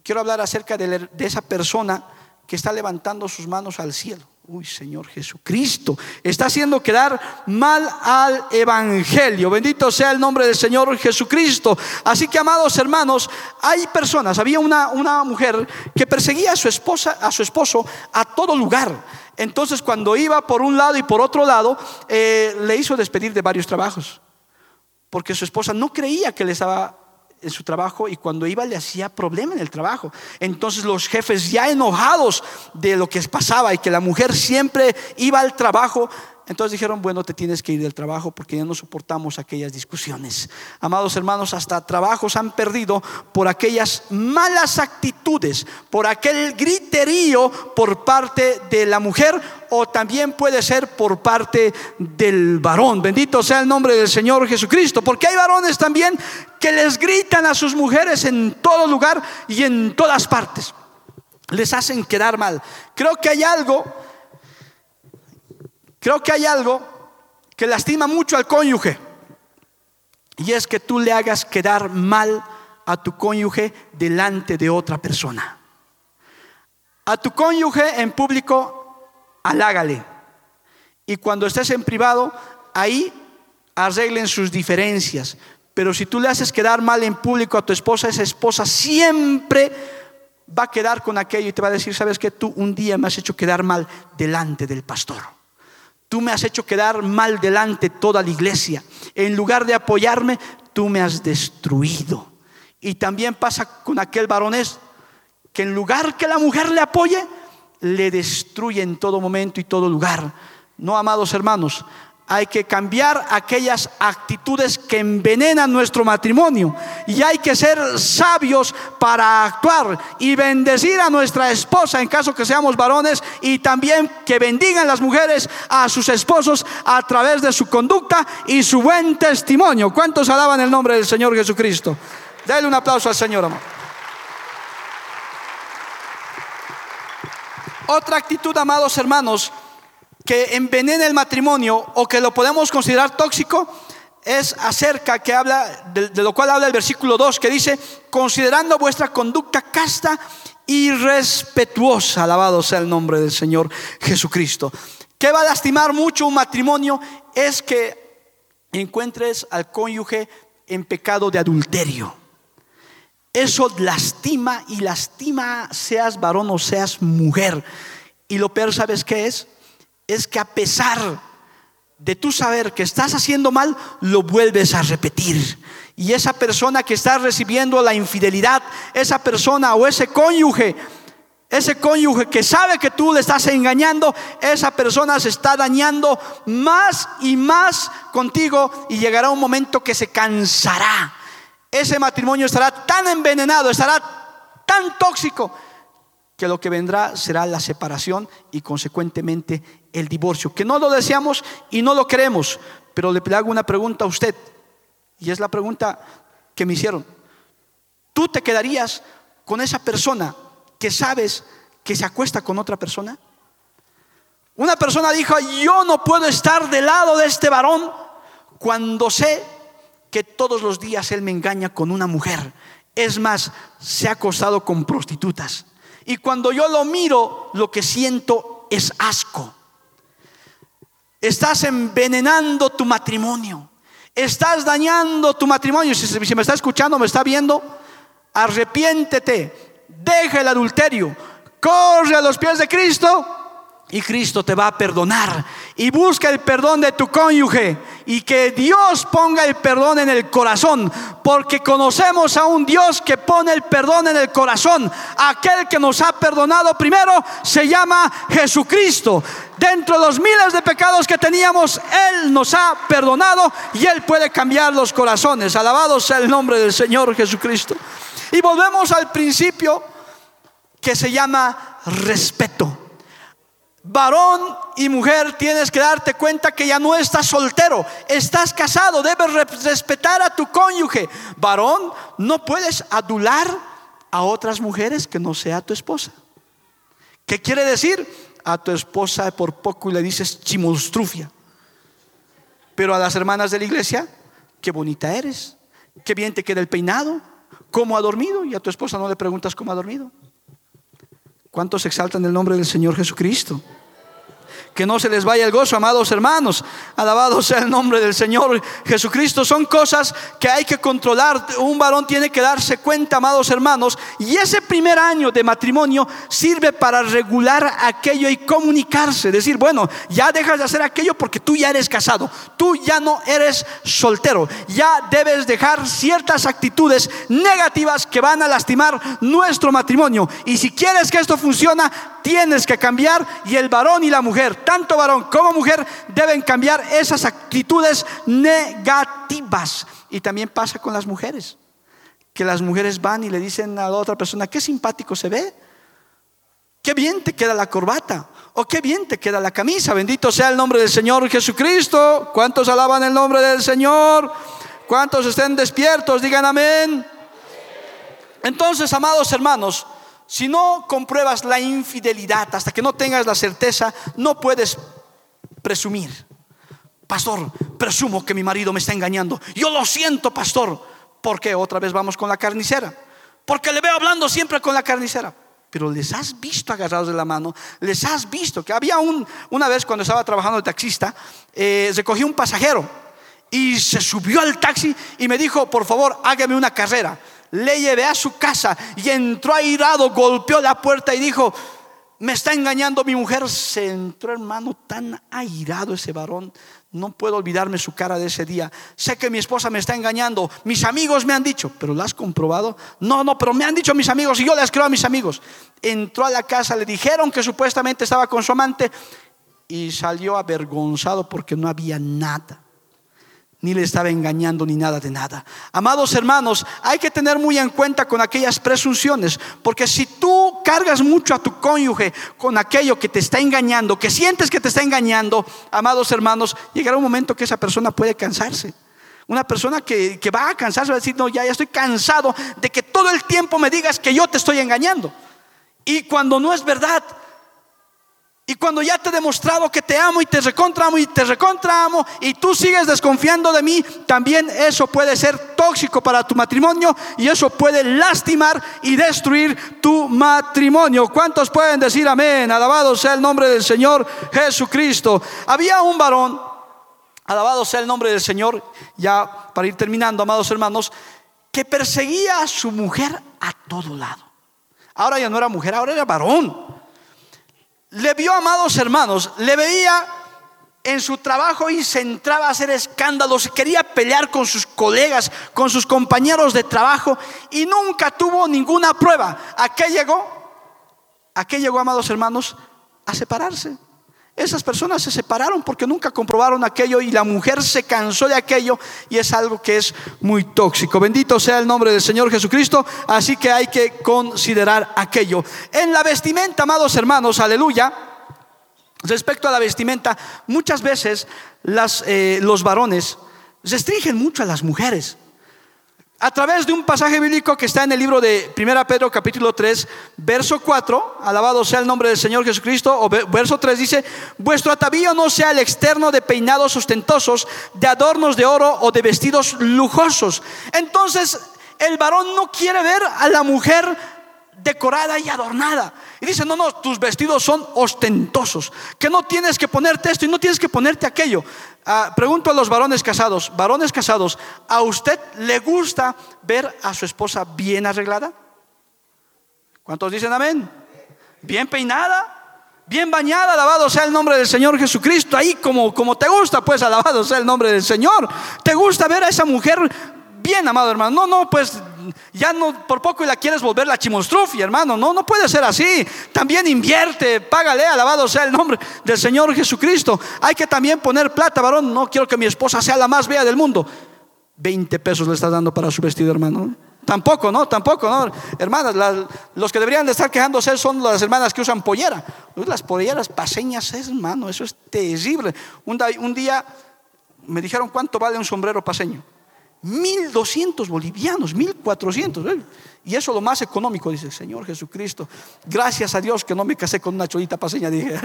Quiero hablar acerca de esa persona que está levantando sus manos al cielo. Uy, Señor Jesucristo, está haciendo quedar mal al Evangelio. Bendito sea el nombre del Señor Jesucristo. Así que, amados hermanos, hay personas, había una, una mujer que perseguía a su esposa, a su esposo a todo lugar. Entonces, cuando iba por un lado y por otro lado, eh, le hizo despedir de varios trabajos. Porque su esposa no creía que le estaba en su trabajo y cuando iba le hacía problema en el trabajo. Entonces los jefes ya enojados de lo que pasaba y que la mujer siempre iba al trabajo, entonces dijeron, bueno, te tienes que ir del trabajo porque ya no soportamos aquellas discusiones. Amados hermanos, hasta trabajos han perdido por aquellas malas actitudes, por aquel griterío por parte de la mujer o también puede ser por parte del varón. Bendito sea el nombre del Señor Jesucristo, porque hay varones también que les gritan a sus mujeres en todo lugar y en todas partes. Les hacen quedar mal. Creo que hay algo Creo que hay algo que lastima mucho al cónyuge y es que tú le hagas quedar mal a tu cónyuge delante de otra persona. A tu cónyuge en público, halágale. Y cuando estés en privado, ahí arreglen sus diferencias. Pero si tú le haces quedar mal en público a tu esposa, esa esposa siempre va a quedar con aquello y te va a decir, sabes que tú un día me has hecho quedar mal delante del pastor. Tú me has hecho quedar mal delante toda la iglesia. En lugar de apoyarme, tú me has destruido. Y también pasa con aquel varonés que en lugar que la mujer le apoye, le destruye en todo momento y todo lugar. No, amados hermanos, hay que cambiar aquellas actitudes que envenenan nuestro matrimonio y hay que ser sabios para actuar y bendecir a nuestra esposa en caso que seamos varones y también que bendigan las mujeres a sus esposos a través de su conducta y su buen testimonio. ¿Cuántos alaban el nombre del Señor Jesucristo? Dale un aplauso al Señor, amor. Otra actitud, amados hermanos, que envenena el matrimonio o que lo podemos considerar tóxico es acerca que habla de, lo cual habla el versículo 2 que dice considerando vuestra conducta casta y respetuosa alabado sea el nombre del Señor Jesucristo. Que va a lastimar mucho un matrimonio es que encuentres al cónyuge en pecado de adulterio eso lastima y lastima seas varón o seas mujer y lo peor sabes qué es es que a pesar de tu saber que estás haciendo mal, lo vuelves a repetir. Y esa persona que está recibiendo la infidelidad, esa persona o ese cónyuge, ese cónyuge que sabe que tú le estás engañando, esa persona se está dañando más y más contigo y llegará un momento que se cansará. Ese matrimonio estará tan envenenado, estará tan tóxico que lo que vendrá será la separación y consecuentemente el divorcio, que no lo deseamos y no lo queremos, pero le hago una pregunta a usted, y es la pregunta que me hicieron. ¿Tú te quedarías con esa persona que sabes que se acuesta con otra persona? Una persona dijo, yo no puedo estar del lado de este varón cuando sé que todos los días él me engaña con una mujer. Es más, se ha acostado con prostitutas. Y cuando yo lo miro, lo que siento es asco. Estás envenenando tu matrimonio. Estás dañando tu matrimonio. Si, me está escuchando, me está viendo, arrepiéntete. Deja el adulterio. Corre a los pies de Cristo y Cristo te va a perdonar. Y busca el perdón de tu cónyuge. Y que Dios ponga el perdón en el corazón. Porque conocemos a un Dios que pone el perdón en el corazón. Aquel que nos ha perdonado primero se llama Jesucristo. Dentro de los miles de pecados que teníamos, Él nos ha perdonado y Él puede cambiar los corazones. Alabado sea el nombre del Señor Jesucristo. Y volvemos al principio que se llama respeto varón y mujer, tienes que darte cuenta que ya no estás soltero, estás casado, debes respetar a tu cónyuge. Varón, no puedes adular a otras mujeres que no sea tu esposa. ¿Qué quiere decir? A tu esposa por poco le dices chimonstrufia. Pero a las hermanas de la iglesia, qué bonita eres, qué bien te queda el peinado, cómo ha dormido, y a tu esposa no le preguntas cómo ha dormido. ¿Cuántos exaltan el nombre del Señor Jesucristo? Que no se les vaya el gozo, amados hermanos. Alabado sea el nombre del Señor Jesucristo. Son cosas que hay que controlar. Un varón tiene que darse cuenta, amados hermanos. Y ese primer año de matrimonio sirve para regular aquello y comunicarse. Decir, bueno, ya dejas de hacer aquello porque tú ya eres casado. Tú ya no eres soltero. Ya debes dejar ciertas actitudes negativas que van a lastimar nuestro matrimonio. Y si quieres que esto funcione, tienes que cambiar y el varón y la mujer, tanto varón como mujer, deben cambiar esas actitudes negativas. Y también pasa con las mujeres, que las mujeres van y le dicen a la otra persona, qué simpático se ve, qué bien te queda la corbata, o qué bien te queda la camisa, bendito sea el nombre del Señor Jesucristo. ¿Cuántos alaban el nombre del Señor? ¿Cuántos estén despiertos? Digan amén. Entonces, amados hermanos, si no compruebas la infidelidad hasta que no tengas la certeza, no puedes presumir. Pastor, presumo que mi marido me está engañando. Yo lo siento, pastor. ¿Por qué? Otra vez vamos con la carnicera. Porque le veo hablando siempre con la carnicera. Pero les has visto agarrados de la mano, les has visto que había un, una vez cuando estaba trabajando de taxista, eh, recogí un pasajero y se subió al taxi y me dijo, por favor, hágame una carrera. Le llevé a su casa y entró airado, golpeó la puerta y dijo, me está engañando mi mujer. Se entró hermano tan airado ese varón. No puedo olvidarme su cara de ese día. Sé que mi esposa me está engañando. Mis amigos me han dicho, pero ¿lo has comprobado? No, no, pero me han dicho mis amigos y yo les creo a mis amigos. Entró a la casa, le dijeron que supuestamente estaba con su amante y salió avergonzado porque no había nada ni le estaba engañando ni nada de nada. Amados hermanos, hay que tener muy en cuenta con aquellas presunciones, porque si tú cargas mucho a tu cónyuge con aquello que te está engañando, que sientes que te está engañando, amados hermanos, llegará un momento que esa persona puede cansarse. Una persona que, va a cansarse va a decir, no, ya, ya estoy cansado de que todo el tiempo me digas que yo te estoy engañando. Y cuando no es verdad, y cuando ya te he demostrado que te amo y te recontra amo y te recontra amo y tú sigues desconfiando de mí, también eso puede ser tóxico para tu matrimonio y eso puede lastimar y destruir tu matrimonio. ¿Cuántos pueden decir amén? Alabado sea el nombre del Señor Jesucristo. Había un varón, alabado sea el nombre del Señor, ya para ir terminando, amados hermanos, que perseguía a su mujer a todo lado. Ahora ya no era mujer, ahora era varón le vio, amados hermanos, le veía en su trabajo y se entraba a hacer escándalos, quería pelear con sus colegas, con sus compañeros de trabajo y nunca tuvo ninguna prueba. ¿A qué llegó? ¿A qué llegó, amados hermanos? A separarse. Esas personas se separaron porque nunca comprobaron aquello y la mujer se cansó de aquello y es algo que es muy tóxico. Bendito sea el nombre del Señor Jesucristo, así que hay que considerar aquello. En la vestimenta, amados hermanos, aleluya. Respecto a la vestimenta, muchas veces las, eh, los varones restringen mucho a las mujeres a través de un pasaje bíblico que está en el libro de 1 Pedro capítulo 3, verso 4, alabado sea el nombre del Señor Jesucristo, o verso 3 dice, vuestro atavío no sea el externo de peinados ostentosos, de adornos de oro o de vestidos lujosos. Entonces, el varón no quiere ver a la mujer decorada y adornada. Y dice, no, no, tus vestidos son ostentosos, que no tienes que ponerte esto y no tienes que ponerte aquello. Ah, pregunto a los varones casados, varones casados, ¿a usted le gusta ver a su esposa bien arreglada? ¿Cuántos dicen amén? Bien peinada, bien bañada, alabado sea el nombre del Señor Jesucristo, ahí como, como te gusta, pues alabado sea el nombre del Señor. ¿Te gusta ver a esa mujer bien, amado hermano? No, no, pues ya no por poco y la quieres volver la chimonstrufi, hermano. No, no puede ser así. También invierte, págale, alabado sea el nombre del Señor Jesucristo. Hay que también poner plata, varón. No quiero que mi esposa sea la más bella del mundo. 20 pesos le está dando para su vestido, hermano. Tampoco, ¿no? Tampoco, ¿no? Hermanas, los que deberían de estar quejándose son las hermanas que usan pollera. Las polleras paseñas, hermano, eso es terrible. un día me dijeron cuánto vale un sombrero paseño. 1200 bolivianos, 1400. ¿eh? Y eso lo más económico, dice el Señor Jesucristo. Gracias a Dios que no me casé con una cholita paseña, dije.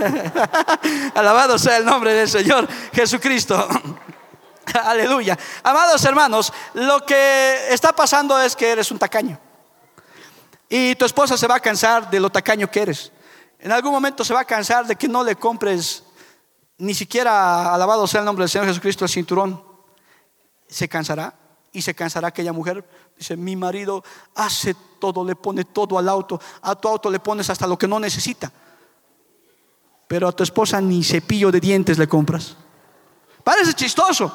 Alabado sea el nombre del Señor Jesucristo. Aleluya. Amados hermanos, lo que está pasando es que eres un tacaño. Y tu esposa se va a cansar de lo tacaño que eres. En algún momento se va a cansar de que no le compres ni siquiera, alabado sea el nombre del Señor Jesucristo, el cinturón. Se cansará y se cansará aquella mujer. Dice, mi marido hace todo, le pone todo al auto. A tu auto le pones hasta lo que no necesita. Pero a tu esposa ni cepillo de dientes le compras. Parece chistoso,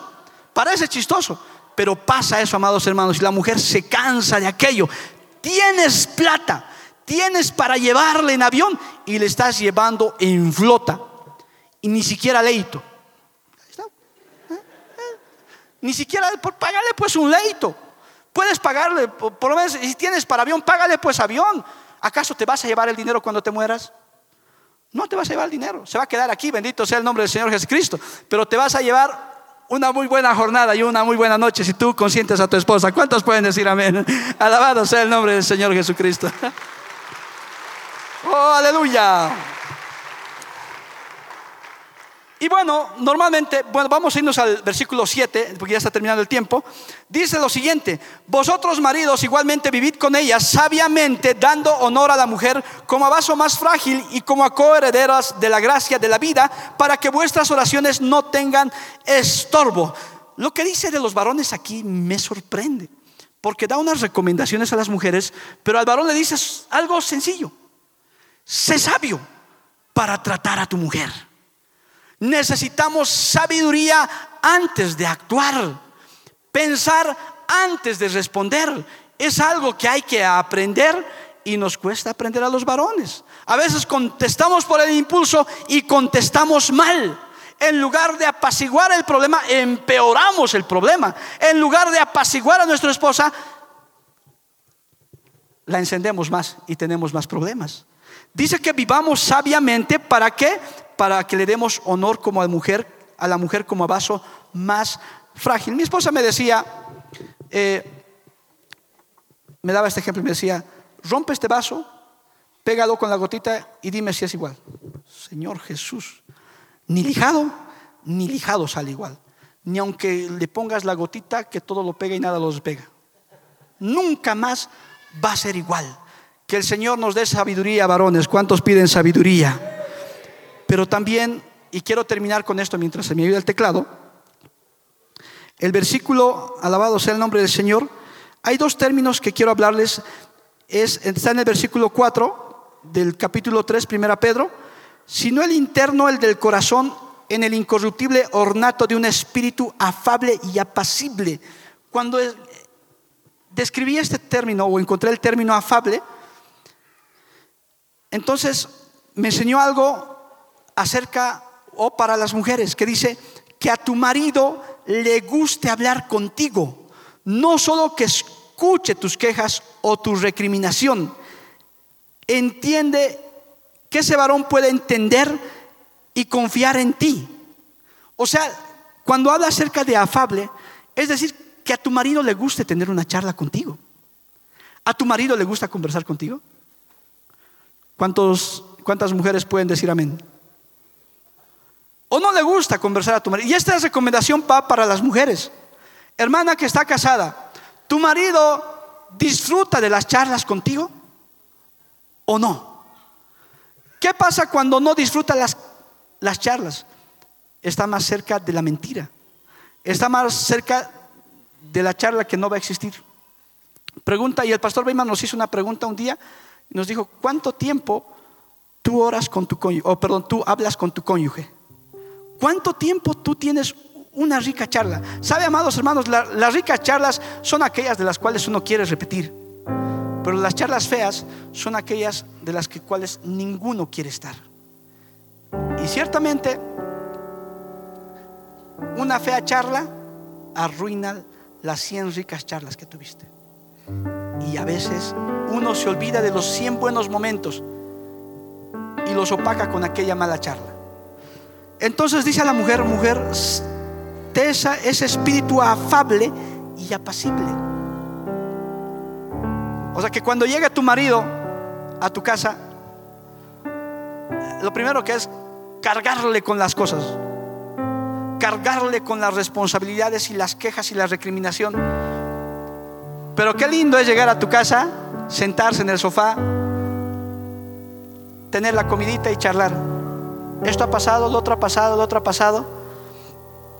parece chistoso. Pero pasa eso, amados hermanos, y la mujer se cansa de aquello. Tienes plata, tienes para llevarle en avión y le estás llevando en flota. Y ni siquiera leito. Ni siquiera por pagarle pues un leito. Puedes pagarle, por, lo menos si tienes para avión, págale pues avión. ¿Acaso te vas a llevar el dinero cuando te mueras? No te vas a llevar el dinero, se va a quedar aquí, bendito sea el nombre del Señor Jesucristo. Pero te vas a llevar una muy buena jornada y una muy buena noche si tú consientes a tu esposa. ¿Cuántos pueden decir amén? Alabado sea el nombre del Señor Jesucristo. Oh, aleluya. Y bueno, normalmente, bueno, vamos a irnos al versículo 7, porque ya está terminando el tiempo. Dice lo siguiente, vosotros maridos igualmente vivid con ella sabiamente, dando honor a la mujer como a vaso más frágil y como a coherederas de la gracia de la vida, para que vuestras oraciones no tengan estorbo. lo que dice de los varones aquí me sorprende, porque da unas recomendaciones a las mujeres, pero al varón le dice algo sencillo. Sé sabio para tratar a tu mujer. Necesitamos sabiduría antes de actuar, pensar antes de responder. Es algo que hay que aprender y nos cuesta aprender a los varones. A veces contestamos por el impulso y contestamos mal. En lugar de apaciguar el problema, empeoramos el problema. En lugar de apaciguar a nuestra esposa, la encendemos más y tenemos más problemas. Dice que vivamos sabiamente, ¿para qué? Para que le demos honor como a, mujer, a la mujer como a vaso más frágil. Mi esposa me decía, eh, me daba este ejemplo y me decía, rompe este vaso, pégalo con la gotita y dime si es igual. Señor Jesús, ni lijado, ni lijado sale igual. Ni aunque le pongas la gotita que todo lo pega y nada lo despega. Nunca más va a ser igual. Que el Señor nos dé sabiduría, varones. ¿Cuántos piden sabiduría? Pero también, y quiero terminar con esto mientras se me ayuda el teclado, el versículo, alabado sea el nombre del Señor, hay dos términos que quiero hablarles. Es, está en el versículo 4 del capítulo 3, primera Pedro, sino el interno, el del corazón, en el incorruptible ornato de un espíritu afable y apacible. Cuando describí este término o encontré el término afable, entonces me enseñó algo acerca o para las mujeres que dice que a tu marido le guste hablar contigo, no solo que escuche tus quejas o tu recriminación, entiende que ese varón puede entender y confiar en ti. O sea, cuando habla acerca de afable, es decir, que a tu marido le guste tener una charla contigo. ¿A tu marido le gusta conversar contigo? ¿Cuántos, ¿Cuántas mujeres pueden decir amén? ¿O no le gusta conversar a tu marido? Y esta recomendación va para las mujeres. Hermana que está casada, ¿tu marido disfruta de las charlas contigo o no? ¿Qué pasa cuando no disfruta las, las charlas? Está más cerca de la mentira. Está más cerca de la charla que no va a existir. Pregunta, y el pastor Beyman nos hizo una pregunta un día, nos dijo, ¿cuánto tiempo tú oras con tu cónyuge, o perdón, tú hablas con tu cónyuge? ¿Cuánto tiempo tú tienes una rica charla? ¿Sabe, amados hermanos, las ricas charlas son aquellas de las cuales uno quiere repetir, pero las charlas feas son aquellas de las que, cuales ninguno quiere estar. Y ciertamente, una fea charla arruina las 100 ricas charlas que tuviste. Y a veces uno se olvida de los 100 buenos momentos y los opaca con aquella mala charla. Entonces dice a la mujer, mujer, ese espíritu afable y apacible. O sea que cuando llega tu marido a tu casa, lo primero que es cargarle con las cosas cargarle con las responsabilidades y las quejas y la recriminación. Pero qué lindo es llegar a tu casa, sentarse en el sofá, tener la comidita y charlar. Esto ha pasado, lo otro ha pasado, lo otro ha pasado.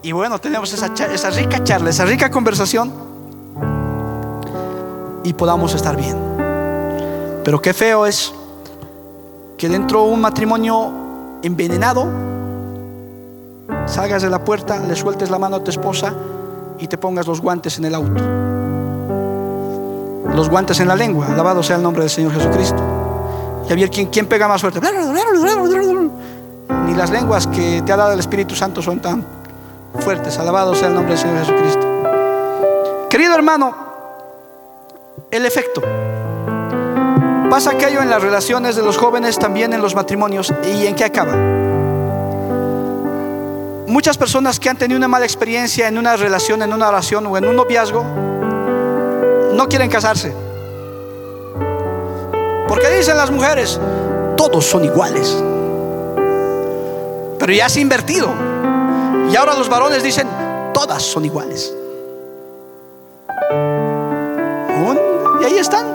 Y bueno, tenemos esa, esa rica charla, esa rica conversación y podamos estar bien. Pero qué feo es que dentro de un matrimonio envenenado, salgas de la puerta, le sueltes la mano a tu esposa y te pongas los guantes en el auto. Los guantes en la lengua, alabado sea el nombre del Señor Jesucristo. Y a ver quién, quién pega más fuerte. Ni las lenguas que te ha dado el Espíritu Santo son tan fuertes. Alabado sea el nombre del Señor Jesucristo. Querido hermano, el efecto. Pasa aquello en las relaciones de los jóvenes, también en los matrimonios. ¿Y en qué acaba? Muchas personas que han tenido una mala experiencia en una relación, en una oración o en un noviazgo, no quieren casarse. Porque dicen las mujeres, todos son iguales. Pero ya se ha invertido. Y ahora los varones dicen, todas son iguales. Y ahí están.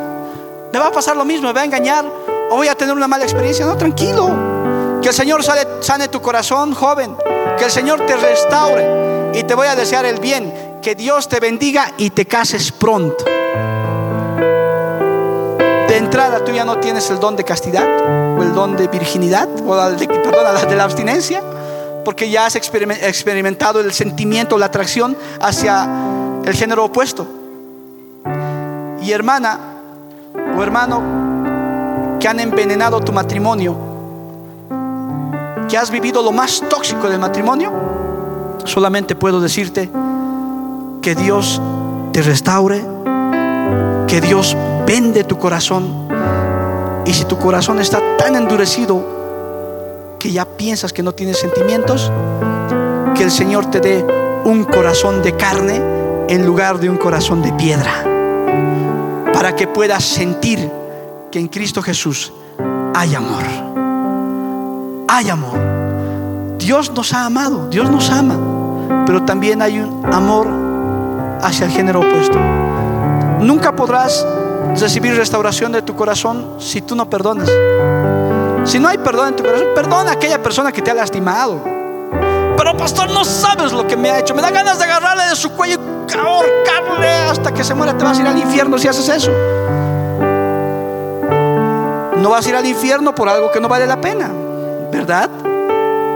Me va a pasar lo mismo, me va a engañar o voy a tener una mala experiencia. No, tranquilo. Que el Señor sane tu corazón, joven. Que el Señor te restaure. Y te voy a desear el bien. Que Dios te bendiga y te cases pronto. Entrada tú ya no tienes el don de castidad o el don de virginidad o la de, perdón, la de la abstinencia porque ya has experimentado el sentimiento, la atracción hacia el género opuesto. Y hermana o hermano que han envenenado tu matrimonio, que has vivido lo más tóxico del matrimonio, solamente puedo decirte que Dios te restaure, que Dios vende tu corazón. Y si tu corazón está tan endurecido que ya piensas que no tienes sentimientos, que el Señor te dé un corazón de carne en lugar de un corazón de piedra, para que puedas sentir que en Cristo Jesús hay amor. Hay amor. Dios nos ha amado, Dios nos ama, pero también hay un amor hacia el género opuesto. Nunca podrás recibir restauración de tu corazón si tú no perdonas. Si no hay perdón en tu corazón, perdona a aquella persona que te ha lastimado. Pero pastor, no sabes lo que me ha hecho. Me da ganas de agarrarle de su cuello y ahorcarle hasta que se muera. Te vas a ir al infierno si haces eso. No vas a ir al infierno por algo que no vale la pena, ¿verdad?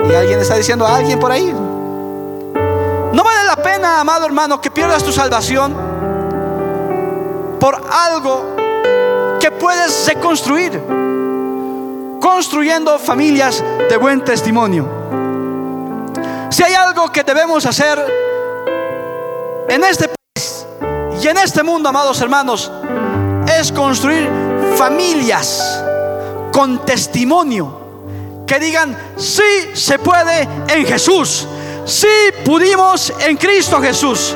Y alguien está diciendo a alguien por ahí. No vale la pena, amado hermano, que pierdas tu salvación por algo que puedes reconstruir construyendo familias de buen testimonio. Si hay algo que debemos hacer en este país y en este mundo, amados hermanos, es construir familias con testimonio que digan, sí se puede en Jesús, sí pudimos en Cristo Jesús.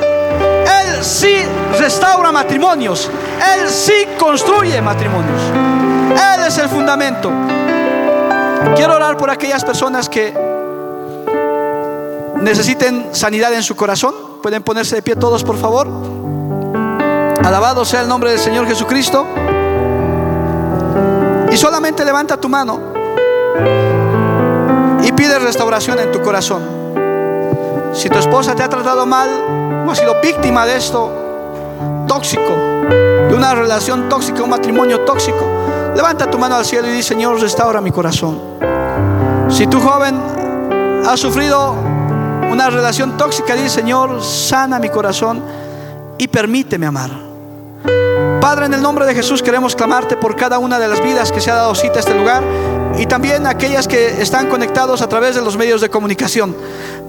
Él sí restaura matrimonios, Él sí construye matrimonios. Él es el fundamento. Quiero orar por aquellas personas que necesiten sanidad en su corazón. Pueden ponerse de pie todos, por favor. Alabado sea el nombre del Señor Jesucristo. Y solamente levanta tu mano y pide restauración en tu corazón. Si tu esposa te ha tratado mal ha sido víctima de esto tóxico, de una relación tóxica, un matrimonio tóxico, Levanta tu mano al cielo y di, Señor, restaura mi corazón. Si tu joven ha sufrido una relación tóxica, di, Señor, sana mi corazón y permíteme amar. Padre, en el nombre de Jesús queremos clamarte por cada una de las vidas que se ha dado cita a este lugar y también aquellas que están conectados a través de los medios de comunicación.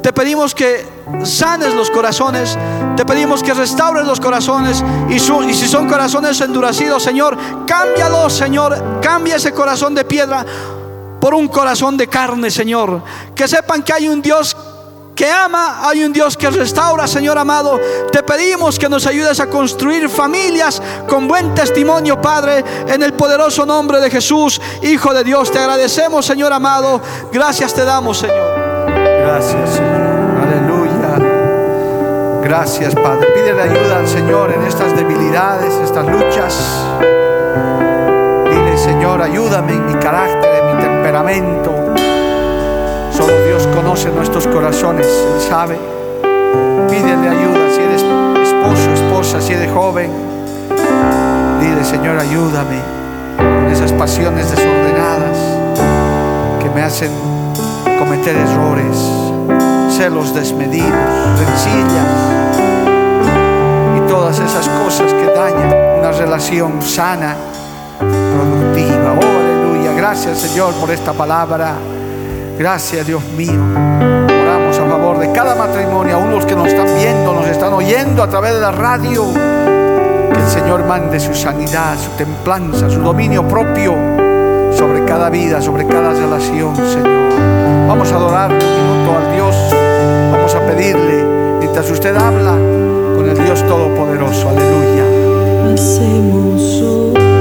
Te pedimos que sanes los corazones, te pedimos que restaures los corazones y, y si son corazones endurecidos, Señor, cámbialos, Señor, cambia ese corazón de piedra por un corazón de carne, Señor. Que sepan que hay un Dios que ama, hay un Dios que restaura, Señor amado. Te pedimos que nos ayudes a construir familias con buen testimonio, Padre, en el poderoso nombre de Jesús, Hijo de Dios. Te agradecemos, Señor amado. Gracias te damos, Señor. Gracias, Señor. Aleluya. Gracias, Padre. Pídele ayuda al Señor en estas debilidades, estas luchas. Dile, Señor, ayúdame en mi carácter, en mi temperamento. Solo Dios conoce nuestros corazones, Él sabe. Pídele ayuda si eres esposo, esposa, si eres joven. Dile, Señor, ayúdame en esas pasiones desordenadas que me hacen cometer errores, celos desmedidos, rencillas y todas esas cosas que dañan una relación sana, productiva. Oh, aleluya. Gracias, Señor, por esta palabra. Gracias, Dios mío. Oramos a favor de cada matrimonio, a los que nos están viendo, nos están oyendo a través de la radio. Que el Señor mande su sanidad, su templanza, su dominio propio sobre cada vida, sobre cada relación, Señor. Vamos a adorar un minuto al Dios. Vamos a pedirle, mientras usted habla, con el Dios Todopoderoso. Aleluya. Porque